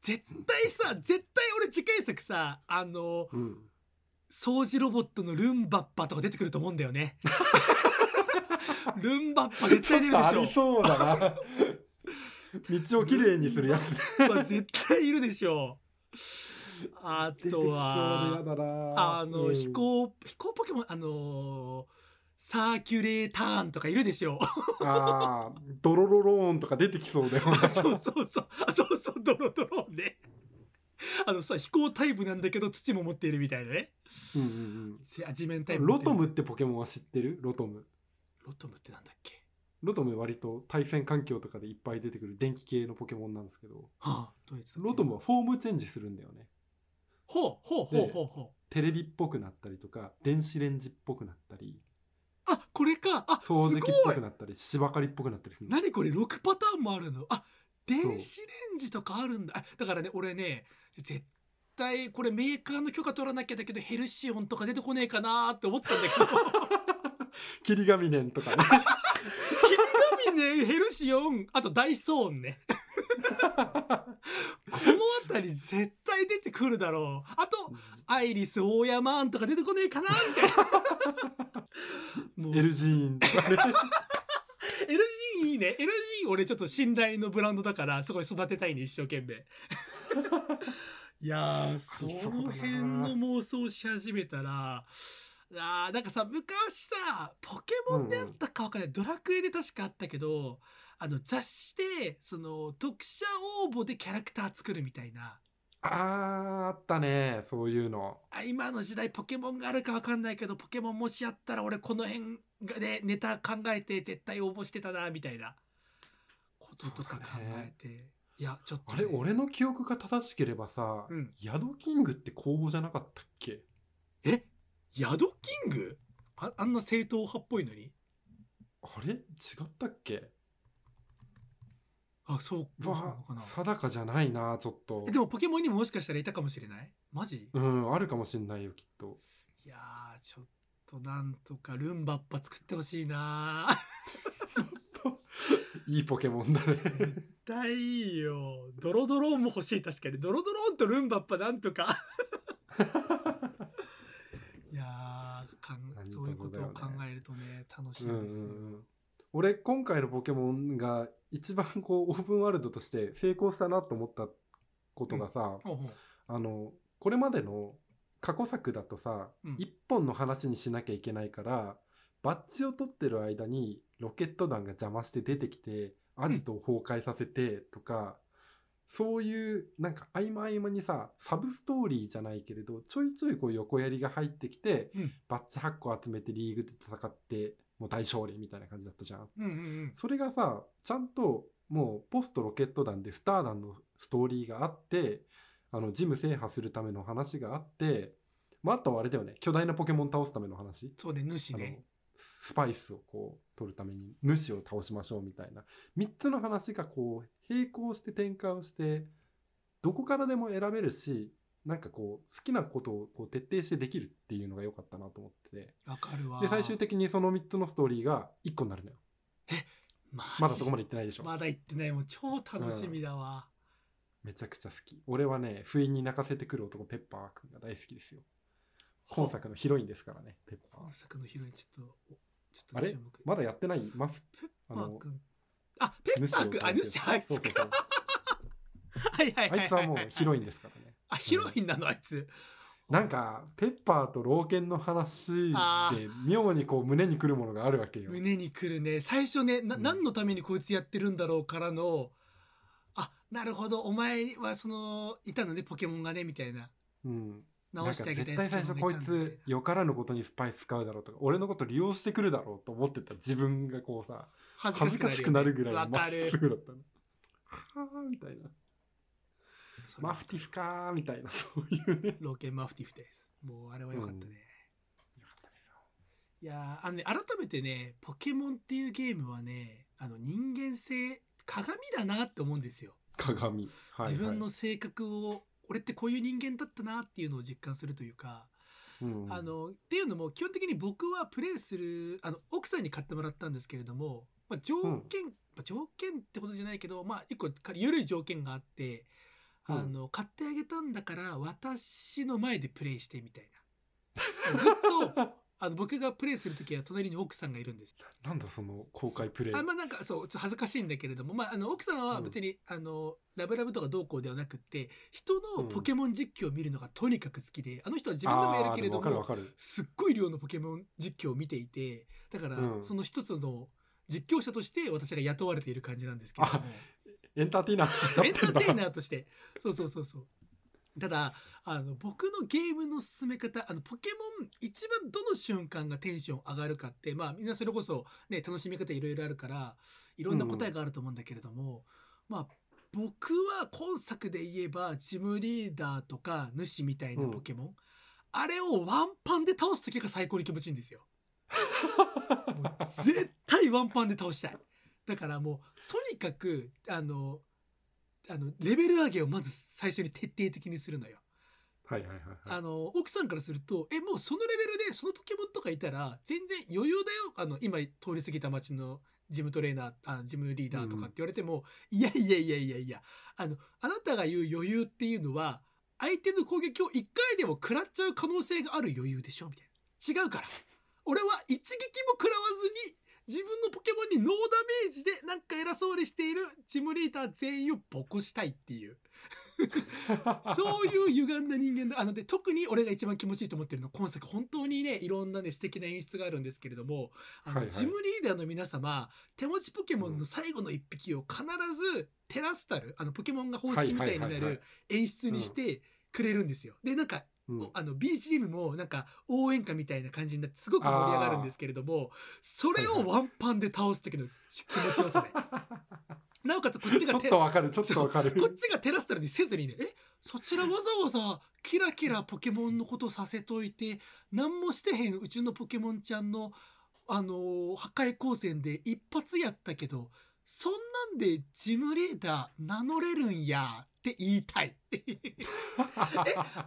Speaker 1: 絶対さ絶対俺次回作さあの
Speaker 2: うん
Speaker 1: 掃除ロボットのルンバッパとか出てくると思うんだよね。ルンバッパ絶対出るでしょ。
Speaker 2: りそうだな。道をきれいにするやつ
Speaker 1: まあ絶対いるでしょ。
Speaker 2: うで
Speaker 1: とはあの、
Speaker 2: うん。
Speaker 1: 飛行飛行ポケモンあのーサーキュレーターンとかいるでしょ。
Speaker 2: あードロロローンとか出てきそうだよな。
Speaker 1: そうそうそう。あそうそうドロドロね あのさ飛行タイプなんだけど土も持っているみたいなね。
Speaker 2: うんうん
Speaker 1: せ地面タイ
Speaker 2: うん
Speaker 1: プ
Speaker 2: ロトムってポケモンは知ってる？ロトム。
Speaker 1: ロトムってなんだっけ？
Speaker 2: ロトム割と対戦環境とかでいっぱい出てくる電気系のポケモンなんですけど。
Speaker 1: はあどう
Speaker 2: ロトムはフォームチェンジするんだよね。
Speaker 1: ほうほうほうほうほう。
Speaker 2: テレビっぽくなったりとか電子レンジっぽくなったり。
Speaker 1: あこれか。あ
Speaker 2: 掃除機っぽくなったり芝刈りっぽくなったりするの。
Speaker 1: 何これ？6パターンもあるの？あ電子レンジとかあるんだ。あだからね俺ね絶対これメーカーの許可取らなきゃだけどヘルシオンとか出てこねえかなって思ったんだけど。
Speaker 2: 霧ヶ峰とかね。
Speaker 1: 君ねヘルシオンあとダイソーンね。この辺り絶対出てくるだろう。あとアイリスオーヤマンとか出てこねえかなみたいな。もう
Speaker 2: エルジーンとかね。
Speaker 1: LG いいね。LG 俺ちょっと信頼のブランドだからすごい育てたいね一生懸命。いやーその辺の妄想し始めたらあーなんかさ昔さポケモンであったかわかんない、ドラクエで確かあったけどあの雑誌でその読者応募でキャラクター作るみたいな。
Speaker 2: あーあったねそういうの。
Speaker 1: あ今の時代ポケモンがあるかわかんないけどポケモンもしあったら俺この辺でネタ考えて絶対応募してたなみたいな。こととか考えて、いやちょっとね、
Speaker 2: あれ俺の記憶が正しければさ、
Speaker 1: うん。
Speaker 2: ヤドキングって公募じゃなかったっけ？
Speaker 1: え？ヤドキング？ああんな正統派っぽいのに？
Speaker 2: あれ？違ったっけ？
Speaker 1: あそうか。な。
Speaker 2: 定かじゃないなちょっと。
Speaker 1: えでもポケモンにももしかしたらいたかもしれない？マジ？
Speaker 2: うんあるかもしんないよきっと。
Speaker 1: いやーちょっとなんとかルンバッパ作ってほしいな。
Speaker 2: いいポケモンだね。
Speaker 1: 絶対いいよ。ドロドローンも欲しい。確かに。ドロドローンとルンバッパなんとか。いやーかん
Speaker 2: 何
Speaker 1: そういうことを考えるとね楽し
Speaker 2: うんうん
Speaker 1: みですよ、
Speaker 2: うん。俺今回のポケモンが一番こうオープンワールドとして成功したなと思ったことがさ、
Speaker 1: ほうほう。
Speaker 2: あのこれまでの過去作だとさ、
Speaker 1: うん。
Speaker 2: 一本の話にしなきゃいけないからバッジを取ってる間にロケット弾が邪魔して出てきてアジトを崩壊させてとか、そういうなんか合間合間にさサブストーリーじゃないけれどちょいちょいこう横やりが入ってきて、
Speaker 1: うん。
Speaker 2: バッジ8個集めてリーグで戦ってもう大勝利みたいな感じだったじゃん。
Speaker 1: うんうんうん。
Speaker 2: それがさちゃんともうポストロケット弾でスター弾のストーリーがあってあのジム制覇するための話があって、まあ、あとはあれだよね。巨大なポケモン倒すための話。
Speaker 1: そうね主ね。
Speaker 2: スパイスをこう取るために主を倒しましょうみたいな。3つの話がこう並行して展開をしてどこからでも選べるしなんかこう好きなことをこう徹底してできるっていうのが良かったなと思ってて。
Speaker 1: わかるわ。
Speaker 2: で最終的にその3つのストーリーが1個になるのよ。
Speaker 1: マジ？
Speaker 2: まだそこまで行ってないでしょ。
Speaker 1: まだ行ってない。もう超楽しみだわ、
Speaker 2: めちゃくちゃ好き。俺はね不意に泣かせてくる男ペッパーくんが大好きですよ。今作のヒロインですからねペッパ
Speaker 1: 今作のヒロインちょっとおちょっ
Speaker 2: ーあれ？まだやってない？マフ
Speaker 1: ペッパーくん。あペッパーくんあ
Speaker 2: 主
Speaker 1: あいつか。はいはいはい
Speaker 2: あいつはもうヒロイ
Speaker 1: ン
Speaker 2: ンですからね。
Speaker 1: あヒロインなの？あいつ。
Speaker 2: なんかペッパーと老犬の話
Speaker 1: あ
Speaker 2: で妙にこう胸にくるものがあるわけよ。
Speaker 1: 胸にくるね。最初ねな、
Speaker 2: うん。
Speaker 1: 何のためにこいつやってるんだろうからのあなるほど。お前はそのいたのねポケモンがねみたいな。
Speaker 2: うん。
Speaker 1: 直してあげた
Speaker 2: 絶対最初こいつよからぬことにスパイス使うだろうとか俺のこと利用してくるだろうと思ってた自分がこうさ
Speaker 1: 恥
Speaker 2: 恥ずかしくなるぐらいまっすぐだったの。はあみたいな。マフティフかーみたいなそういうね。
Speaker 1: ローケンマフティフです。もうあれは良かったね、
Speaker 2: よかったですよ。
Speaker 1: いやーあのね改めてねポケモンっていうゲームはねあの人間性鏡だなって思うんですよ、
Speaker 2: 鏡、はいはい。
Speaker 1: 自分の性格を俺ってこういう人間だったなっていうのを実感するというか、
Speaker 2: うん
Speaker 1: あのっていうのも基本的に僕はプレイするあの奥さんに買ってもらったんですけれども、まあ、条件、まあ条件ってことじゃないけどまあ一個緩い条件があってあの、買ってあげたんだから私の前でプレイしてみたいな。ずっとあの僕がプレイする時は隣に奥さんがいるんです。
Speaker 2: なんだその公開プレイ。
Speaker 1: あまあなんかそうちょっと恥ずかしいんだけれども、まあ、あの奥さんは別に、あのラブラブとかどうこうではなくって人のポケモン実況を見るのがとにかく好きで、あの人は自分でもやるけれど
Speaker 2: も
Speaker 1: もすっごい量のポケモン実況を見ていてだから、
Speaker 2: うん。
Speaker 1: その一つの実況者として私が雇われている感じなんですけれども。
Speaker 2: エンターテイナー
Speaker 1: エンターテイ
Speaker 2: ー
Speaker 1: ナーとして。そうそうそうそうただあの僕のゲームの進め方あのポケモン一番どの瞬間がテンション上がるかってまあみんなそれこそね楽しみ方いろいろあるからいろんな答えがあると思うんだけれども、まあ僕は今作で言えばジムリーダーとか主みたいなポケモン、あれをワンパンで倒す時が最高に気持ちいいんですよ。絶対ワンパンで倒したい。だからもうとにかくあのあのレベル上げをまず最初に徹底的にするのよ。
Speaker 2: はいはいはいはい。
Speaker 1: あの奥さんからするとえもうそのレベルでそのポケモンとかいたら全然余裕だよ。あの今通り過ぎた街のジムトレーナーあジムリーダーとかって言われても、いやいやいやいやいや。あのあなたが言う余裕っていうのは相手の攻撃を1回でも食らっちゃう可能性がある余裕でしょ？みたいな。違うから。俺は一撃も食らわずに自分のポケモンにノーダメージでなんか偉そうにしているジムリーダー全員をボコしたいっていう。そういう歪んだ人間だあので特に俺が一番気持ちいいと思ってるのは今作本当にねいろんなね素敵な演出があるんですけれどもあの、
Speaker 2: はいはい。
Speaker 1: ジムリーダーの皆様手持ちポケモンの最後の一匹を必ずテラスタルあのポケモンが方式みたいになる演出にしてくれるんですよ。でなんか
Speaker 2: うん。
Speaker 1: おあの BGM もなんか応援歌みたいな感じになってすごく盛り上がるんですけれどもそれをワンパンで倒す時の気持ちよさね なおかつこっち
Speaker 2: ちょっとわかるちょっとわかる。
Speaker 1: こっちがテラスタルにせずにねえそちらわざわざキラキラポケモンのことさせといて何もしてへんうちのポケモンちゃんのあのー破壊光線で一発やったけどそんなんでジムリーダー名乗れるんやって言いたい。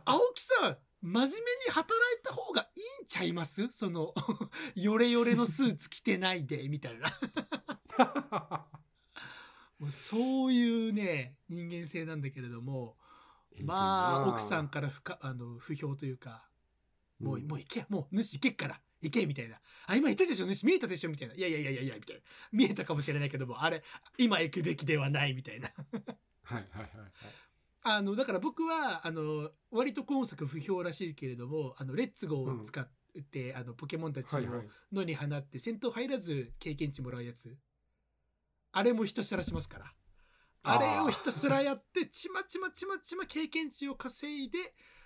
Speaker 1: 青木さん真面目に働いた方がいいんちゃいます？その ヨレヨレのスーツ着てないでみたいな。もうそういうね人間性なんだけれどもまあ奥さんから不かあの不評というかもう,、もう行けもう主行けっから行けみたいな。あ今言ったでしょ？主見えたでしょ？みたいな。いやいやいやいやいやみたいな。見えたかもしれないけどもあれ今行くべきではないみたいな
Speaker 2: はいはいはいはい。
Speaker 1: あのだから僕はあの割と今作不評らしいけれども「あのレッツゴー」を使っってあのポケモンたちを野に放って戦闘入らず経験値もらうやつ。あれもひたすらしますからあれをひたすらやってちまちまちまちま経験値を稼いで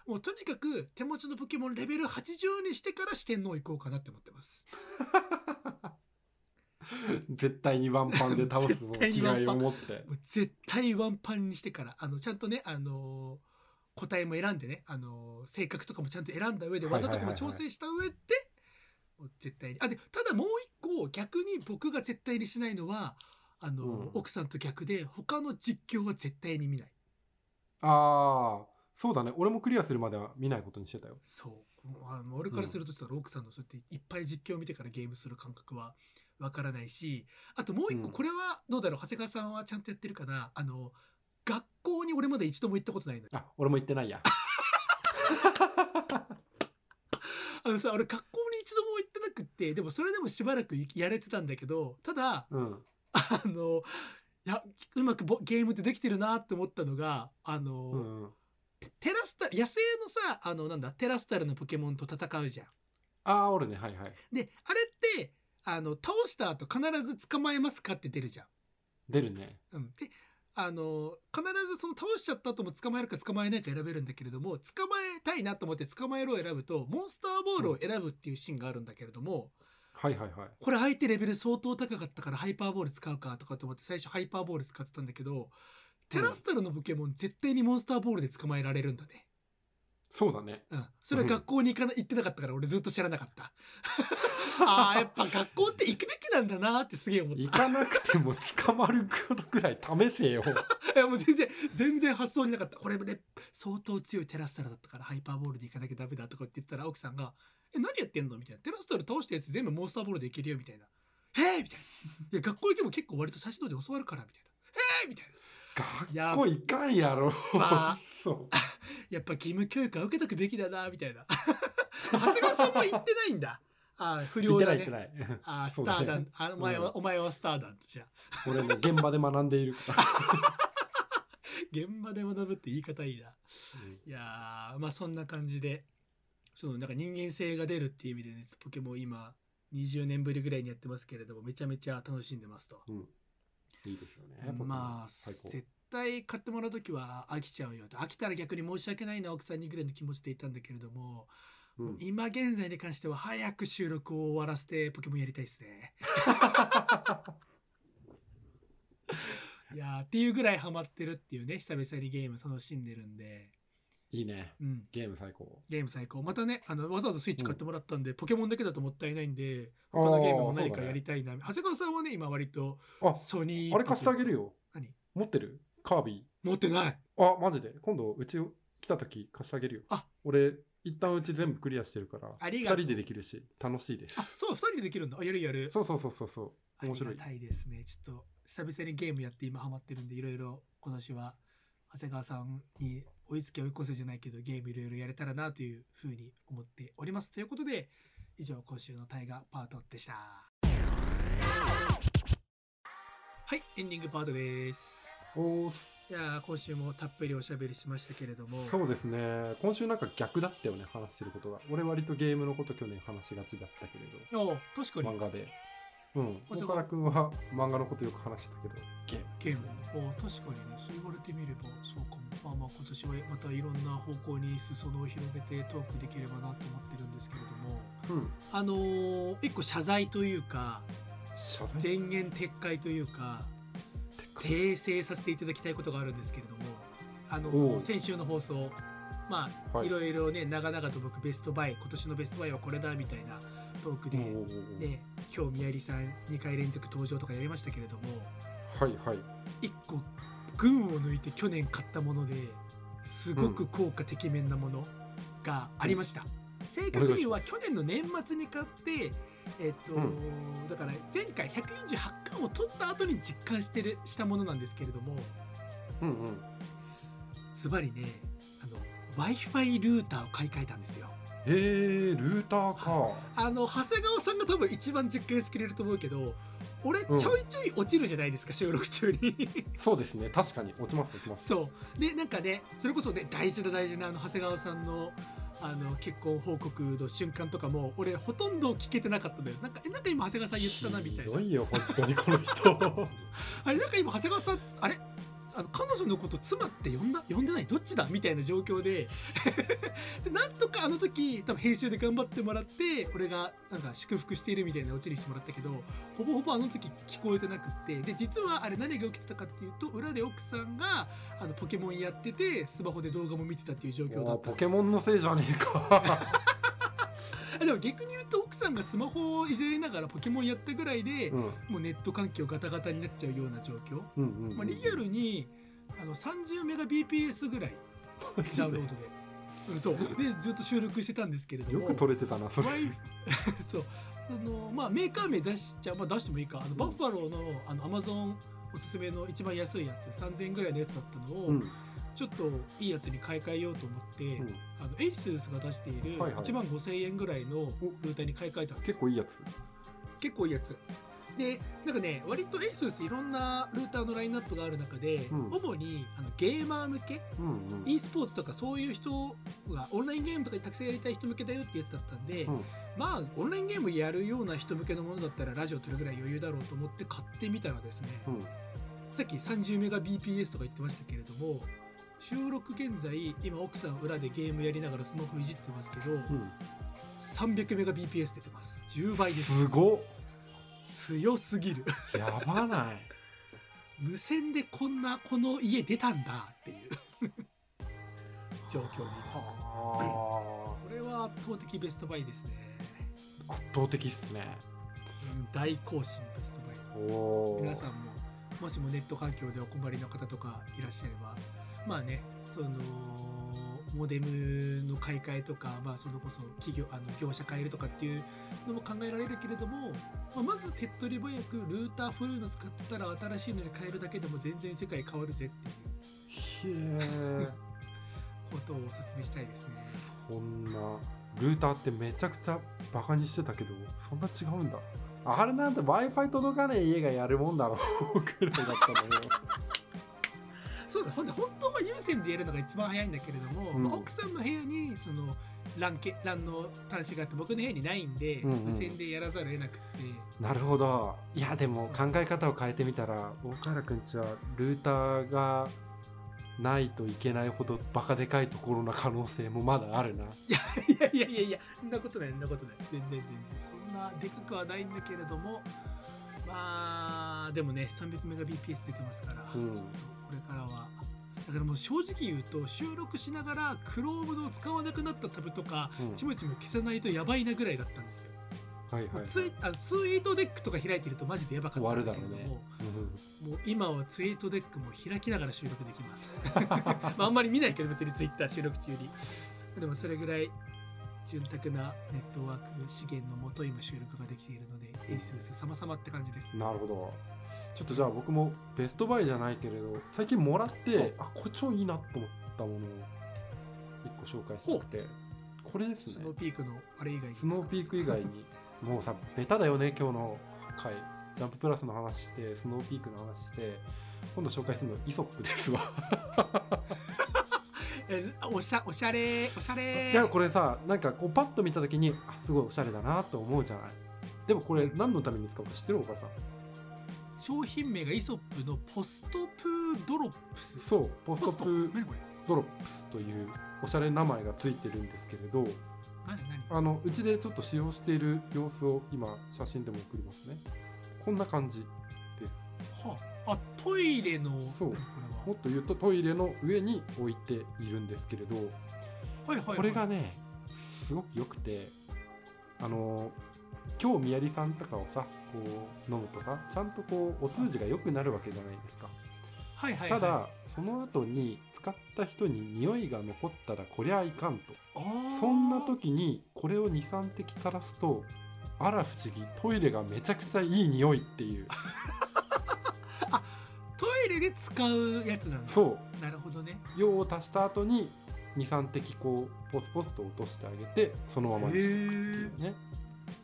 Speaker 1: もうとにかく手持ちのポケモンレベル80にしてから四天王行こうかなって思ってます
Speaker 2: 絶対にワンパンで倒すぞ
Speaker 1: 絶対に
Speaker 2: 気概を持って。
Speaker 1: もう絶対ワンパンにしてからあのちゃんとねあのー答えも選んでね、あのー性格とかもちゃんと選んだ上で技とかも調整した上で、絶対に。あでただもう一個逆に僕が絶対にしないのはあのー
Speaker 2: うん。
Speaker 1: 奥さんと逆で他の実況は絶対に見ない。
Speaker 2: ああそうだね。俺もクリアするまでは見ないことにしてたよ。
Speaker 1: そう。あの俺からするとしたら奥さんのそうやっていっぱい実況を見てからゲームする感覚はわからないしあともう一個
Speaker 2: うん。
Speaker 1: これはどうだろう長谷川さんはちゃんとやってるかな。あの学校に俺まだ一度も行ったことないのよ。
Speaker 2: あ俺も言ってないや。
Speaker 1: あのさ俺学校に一度も行ってなくってでもそれでもしばらくやれてたんだけどただ
Speaker 2: うん。
Speaker 1: あのいやうまくボゲームってできてるなって思ったのがあの、
Speaker 2: うんうん。
Speaker 1: テテラスタ野生のさあのなんだテラスタルのポケモンと戦うじゃん。
Speaker 2: ああ俺ね。はいはい。
Speaker 1: であれってあの倒した後必ず捕まえますかって出るじゃん。
Speaker 2: 出るね
Speaker 1: うん、であの必ずその倒しちゃった後も捕まえるか捕まえないか選べるんだけれども捕まえたいなと思って捕まえるを選ぶとモンスターボールを選ぶっていうシーンがあるんだけれども、
Speaker 2: はいはいはい
Speaker 1: これ相手レベル相当高かったからハイパーボール使うかとかと思って最初ハイパーボール使ってたんだけどテラスタルのポケモン絶対にモンスターボールで捕まえられるんだね。
Speaker 2: そうだね
Speaker 1: うん、それは学校に行かな行ってなかったから俺ずっと知らなかった。あーやっぱ学校って行くべきなんだなってすげえ思った。
Speaker 2: 行かなくても捕まることくらい試せよ
Speaker 1: いやもう全然全然発想になかったこれね相当強いテラスタルだったからハイパーボールでいかなきゃダメだとかって言ったら奥さんが「え何やってんの?」みたいな「テラスタル倒したやつ全部モンスターボールでいけるよ」みたいな「えー!」みたいな「いや学校行けば結構割と最初の方で教わるから」みたいな「えー!」みたいな
Speaker 2: 学校行かんやろ。
Speaker 1: まあ
Speaker 2: そう。
Speaker 1: やっぱ義務教育は受けとくべきだなみたいな。長谷川さんも言ってないんだ。あー不
Speaker 2: 行ってな
Speaker 1: 良だね
Speaker 2: い行ってない。
Speaker 1: あ ースターだんあお前は、
Speaker 2: うん。
Speaker 1: お前はスターだじゃあ
Speaker 2: 俺ね現場で学んでいるから。
Speaker 1: 現場で学ぶって言い方いいな。
Speaker 2: うん。
Speaker 1: いやーまあそんな感じでそのなんか人間性が出るっていう意味でねポケモン今20年ぶりぐらいにやってますけれどもめちゃめちゃ楽しんでますと。
Speaker 2: うんいいですよね
Speaker 1: まあ絶対買ってもらう時は飽きちゃうよと。飽きたら逆に申し訳ないな奥さんにぐらいの気持ちでいたんだけれども、
Speaker 2: うん。
Speaker 1: 今現在に関しては早く収録を終わらせてポケモンやりたいですね。いやーっていうぐらいハマってるっていうね久々にゲーム楽しんでるんで、
Speaker 2: いいね。
Speaker 1: うん、
Speaker 2: ゲーム最高。
Speaker 1: ゲーム最高。またねあのわざわざスイッチ買ってもらったんで、ポケモンだけだともったいないんで他のゲームも何かやりたいな、長谷川さんはね今割と
Speaker 2: あ
Speaker 1: ソニー
Speaker 2: あれ貸してあげるよ。
Speaker 1: 何？
Speaker 2: 持ってる？カービ
Speaker 1: 持ってない。
Speaker 2: ィあマジで？今度うち来た時貸してあげるよ。
Speaker 1: あ。
Speaker 2: 俺一旦うち全部クリアしてるから二
Speaker 1: ありがとう。
Speaker 2: 人でできるし楽しいです。
Speaker 1: あそう2人でできるんだ。あやるやる。
Speaker 2: そうそうそうそうそう。
Speaker 1: あ
Speaker 2: 面白い
Speaker 1: りがたいですね。ちょっと久々にゲームやって今ハマってるんでいろいろ今年は長谷川さんに追いつけ追い越せじゃないけどゲームいろいろやれたらなというふうに思っております。ということで以上今週の大河パートでした。はいエンディングパートです。
Speaker 2: おー
Speaker 1: いやー今週もたっぷりおしゃべりしましたけれども。
Speaker 2: そうですね。今週なんか逆だったよね話してることが。俺割とゲームのこと去年話しがちだったけれど。
Speaker 1: お確かに。
Speaker 2: 漫画で。うん。岡田君は漫画のことよく話してたけどゲーム。
Speaker 1: ゲーム。お確かにね。そう言われてみればそうかもまあまあ今年はまたいろんな方向に裾野を広げてトークできればなと思ってるんですけれども
Speaker 2: うん。
Speaker 1: あのー一個謝罪というか
Speaker 2: 謝罪？
Speaker 1: 前言撤回というか訂正させていただきたいことがあるんですけれどもあの先週の放送まあ、
Speaker 2: はい。
Speaker 1: いろいろね長々と僕ベストバイ今年のベストバイはこれだみたいなトークで、ね、今日宮入さん2回連続登場とかやりましたけれども
Speaker 2: はいはい。
Speaker 1: 1個群を抜いて去年買ったものですごく効果てきめんなものがありました、正確には去年の年末に買ってえっと、
Speaker 2: うん。
Speaker 1: だから前回148巻を取った後に実感してるしたものなんですけれども
Speaker 2: うんうん。
Speaker 1: ズバリねあの w i f i ルーターを買い替えたんですよ。
Speaker 2: へえルーターか。
Speaker 1: あの長谷川さんが多分一番実感しきれると思うけど俺
Speaker 2: うん。
Speaker 1: ちょいちょい落ちるじゃないですか、収録中に。
Speaker 2: そうですね。確かに。落ちます落ちます。
Speaker 1: そう。でなんかねそれこそね大事な大事なあの長谷川さんのあの結婚報告の瞬間とかも俺ほとんど聞けてなかったんだよ。なんかえなんか今長谷川さん言ったなみたいな。
Speaker 2: ひどいよ本当にこの人。
Speaker 1: あれなんか今長谷川さんあれ？あの彼女のこと妻って呼んだ呼んでない？どっちだ？みたいな状況で。で なんとかあの時多分編集で頑張ってもらって俺がなんか祝福しているみたいなオチにしてもらったけどほぼほぼあの時聞こえてなくって。で実はあれ何が起きてたかっていうと裏で奥さんがあのポケモンやっててスマホで動画も見てたっていう状況だった
Speaker 2: ポケモンのせいじゃねえか。
Speaker 1: でも逆に言うと奥さんがスマホをいじりながらポケモンやったぐらいで、
Speaker 2: うん。
Speaker 1: もうネット環境ガタガタになっちゃうような状況、
Speaker 2: うんうんうん
Speaker 1: まあ、リアルにあの30メガ BPS ぐらいダウンロードで、うん、そう。でずっと収録してたんですけれども。
Speaker 2: よく撮れてたなそれ。
Speaker 1: そう。あのまあメーカー名出しちゃう、まあ、出してもいいか。あのバッファローのあのアマゾンおすすめの一番安いやつ3000円ぐらいのやつだったのを、
Speaker 2: うん
Speaker 1: ちょっといいやつに買い替えようと思って、
Speaker 2: うん。
Speaker 1: あのエイスースが出している
Speaker 2: はいはい。
Speaker 1: 1万5000円ぐらいのルーターに買い替えたんです。よ
Speaker 2: 結構いいやつ。
Speaker 1: 結構いいやつ。でなんかね割と ASUS いろんなルーターのラインナップがある中で、
Speaker 2: うん。
Speaker 1: 主にあのゲーマー向け
Speaker 2: うんうん。
Speaker 1: e スポーツとかそういう人がオンラインゲームとかにたくさんやりたい人向けだよってやつだったんで、
Speaker 2: うん。
Speaker 1: まあオンラインゲームやるような人向けのものだったらラジオ撮るぐらい余裕だろうと思って買ってみたらですね、
Speaker 2: うん。
Speaker 1: さっき30メガ BPS とか言ってましたけれども収録現在今奥さん裏でゲームやりながらスマホいじってますけど、
Speaker 2: うん。
Speaker 1: 300メガ BPS 出てます。10倍です。
Speaker 2: すごっ。
Speaker 1: 強すぎる。
Speaker 2: やばない。
Speaker 1: 無線でこんなこの家出たんだっていう。状況にいます。
Speaker 2: は
Speaker 1: これは圧倒的ベストバイですね、
Speaker 2: あ圧倒的っすね。
Speaker 1: うん大更新ベストバイ。皆さんももしもネット環境でお困りの方とかいらっしゃればまあねそのモデムの買い替えとか、まあ、それこそ企業あの業者変えるとかっていうのも考えられるけれども、まあ、まず手っ取り早くルーター古いの使ってたら新しいのに変えるだけでも全然世界変わるぜっていう ことをお勧めしたいですね。
Speaker 2: そんなルーターってめちゃくちゃバカにしてたけどそんな違うんだ。あれなんて w i f i 届かねえ家がやるもんだろうくらいだったのよ
Speaker 1: そうだほんで本当は有線でやるのが一番早いんだけれども、
Speaker 2: うん。
Speaker 1: まあ奥さんの部屋にその LAN, け LAN の端子があって僕の部屋にないんで、
Speaker 2: うんうん。
Speaker 1: 無線でやらざるを得なくて。
Speaker 2: なるほど。いやでも考え方を変えてみたら大河原くんちはルーターがないといけないほどバカでかいところな可能性もまだあるな。い
Speaker 1: やいやいやいやそんなことないそんなことない。全然全然。そんなでかくはないんだけれどもまあでもね 300Mbps 出てますから、
Speaker 2: うん。
Speaker 1: これからは。だからもう正直言うと収録しながら Chrome の使わなくなったタブとか、
Speaker 2: うん。
Speaker 1: ちまちま消さないとやばいなぐらいだったんですよ。
Speaker 2: はいはい、はい、
Speaker 1: ツイあのツイートデックとか開いてるとマジでやばかったんだけれども
Speaker 2: 終わるだろうね。
Speaker 1: もう今はツイートデックも開きながら収録できます。まああんまり見ないけど別にツイッター収録中に。でもそれぐらい潤沢なネットワーク資源のもと今収録ができているので、 ASUS様々って感じです。
Speaker 2: なるほど。ちょっとじゃあ僕もベストバイじゃないけれど最近もらってあこれ超いいなと思ったものを一個紹介したくてこれですね。
Speaker 1: スノーピークのあれ以外に
Speaker 2: スノーピーク以外に。もうさベタだよね今日の回。ジャンププラスの話してスノーピークの話して今度紹介するのイソップですわ
Speaker 1: えおしゃおしゃれおしゃれ。
Speaker 2: いやこれさなんかこうパッと見た時にあすごいおしゃれだなと思うじゃない？でもこれ何のために使うか知ってるお母さ？ん
Speaker 1: 商品名がイソップのポストプードロップス。
Speaker 2: そうポストプ
Speaker 1: 何これ
Speaker 2: ドロップスというおしゃれ名前がついてるんですけれど
Speaker 1: 何何？
Speaker 2: あのうちでちょっと使用している様子を今写真でも送りますね。こんな感じです。
Speaker 1: はあ、あトイレの
Speaker 2: そうもっと言うとトイレの上に置いているんですけれど
Speaker 1: れははいはいはい。
Speaker 2: これがねすごく良くてあの今日みやりさんとかをさこう飲むとさちゃんとこうお通じが良くなるわけじゃないですか。
Speaker 1: はいはいはい。
Speaker 2: ただその後に使った人に匂いが残ったらこりゃいかんと。そんな時にこれを23滴垂らすとあら不思議トイレがめちゃくちゃいい匂いっていう
Speaker 1: トイレで使うやつなんだ。
Speaker 2: そう。
Speaker 1: なるほどね。
Speaker 2: 用を足した後に23滴こうポスポスと落としてあげてそのままにしておくっていうね。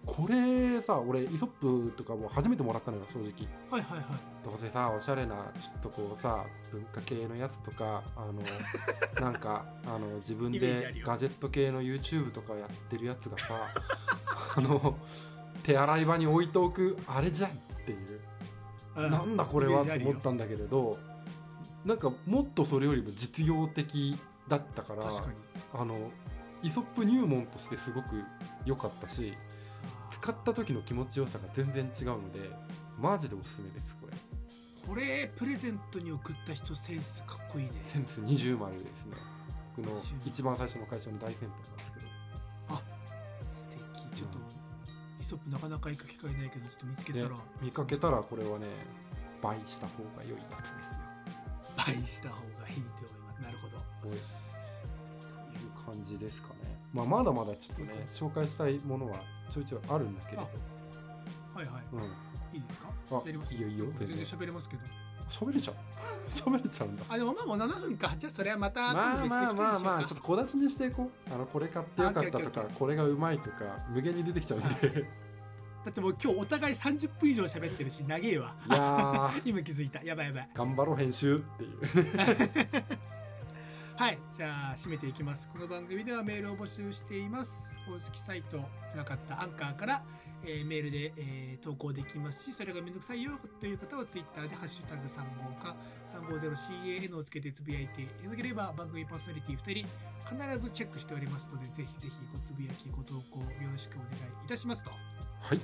Speaker 2: これさ俺イソップとかも初めてもらったのよ正直。
Speaker 1: はいはいはい。
Speaker 2: どうせさおしゃれなちょっとこうさ文化系のやつとかあの なんかあの自分でガジェット系の YouTube とかやってるやつがさあの手洗い場に置いておくあれじゃんっていう
Speaker 1: うん
Speaker 2: なんだこれはと
Speaker 1: イメージあるよ
Speaker 2: 思ったんだけれどなんかもっとそれよりも実用的だったからあのイソップ入門としてすごく良かったし使った時の気持ちよさが全然違うのでマジでおすすめですこれ。
Speaker 1: これプレゼントに送った人センスかっこいいね。
Speaker 2: センス20丸ですね。僕の
Speaker 1: 20
Speaker 2: 一番最初の会社の大先輩な
Speaker 1: イソップなかなか行く機会ないけどちょっと見つけたら、
Speaker 2: ね見かけたらこれはね倍した方が良いやつですよ。
Speaker 1: 倍した方がいいと思います。なるほど。
Speaker 2: という感じですかね。まあまだまだちょっとね紹介したいものはちょいちょいあるんだけれど。
Speaker 1: はいはい。
Speaker 2: うん。
Speaker 1: いいですか？
Speaker 2: あ
Speaker 1: やります？
Speaker 2: いいよいいよ
Speaker 1: 全然。喋れますけど。
Speaker 2: 喋れちゃう。喋れちゃうんだ。
Speaker 1: あでもまあもう7分か。じゃあそれはまた
Speaker 2: まあまあまあまあちょっ
Speaker 1: と
Speaker 2: と小出しにしていこう。あのこれ買ってよかったとかこれがうまいとか無限に出てきちゃうんで
Speaker 1: だってもう今日お互い30分以上喋ってるし長えわ。
Speaker 2: いやー。
Speaker 1: 今気づいた。やばいやばい。
Speaker 2: 頑張ろう編集っていう。
Speaker 1: はいじゃあ締めていきます。この番組ではメールを募集しています。公式サイトじゃなかったアンカーから、えーメールで、えー投稿できますしそれがめんどくさいよという方はツイッターで「ハッシュタグ35か 350CAN」をつけてつぶやいていただければ番組パーソナリティ2人必ずチェックしておりますのでぜひぜひごつぶやきご投稿よろしくお願いいたしますと。
Speaker 2: はい。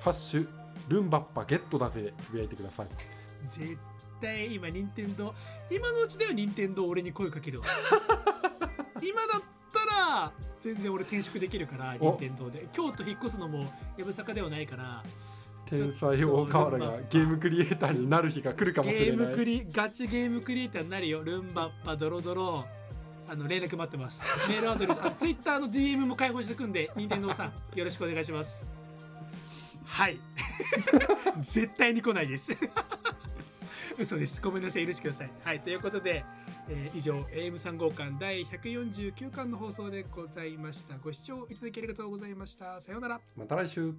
Speaker 2: ハッシュルンバッパゲットだぜでつぶやいてください。
Speaker 1: 絶対今任天堂今のうちだよ任天堂俺に声かけるわ。今だったら全然俺転職できるから
Speaker 2: お。
Speaker 1: 任天堂で。京都引っ越すのもやぶさかではないから
Speaker 2: 天才大河原がゲームクリエイターになる日が来るかもし
Speaker 1: ゲー
Speaker 2: れない。
Speaker 1: ムクリガチゲームクリエイターになるよ。ルンバッパドロドロあの連絡待ってます。メールアドレスあツイッターの DM も開放してくんで任天堂さんよろしくお願いします。はい。絶対に来ないです嘘です。ごめんなさい。許してください。はいということで、えー以上 AM3 号館第149巻の放送でございました。ご視聴いただきありがとうございました。さようなら。
Speaker 2: また来週。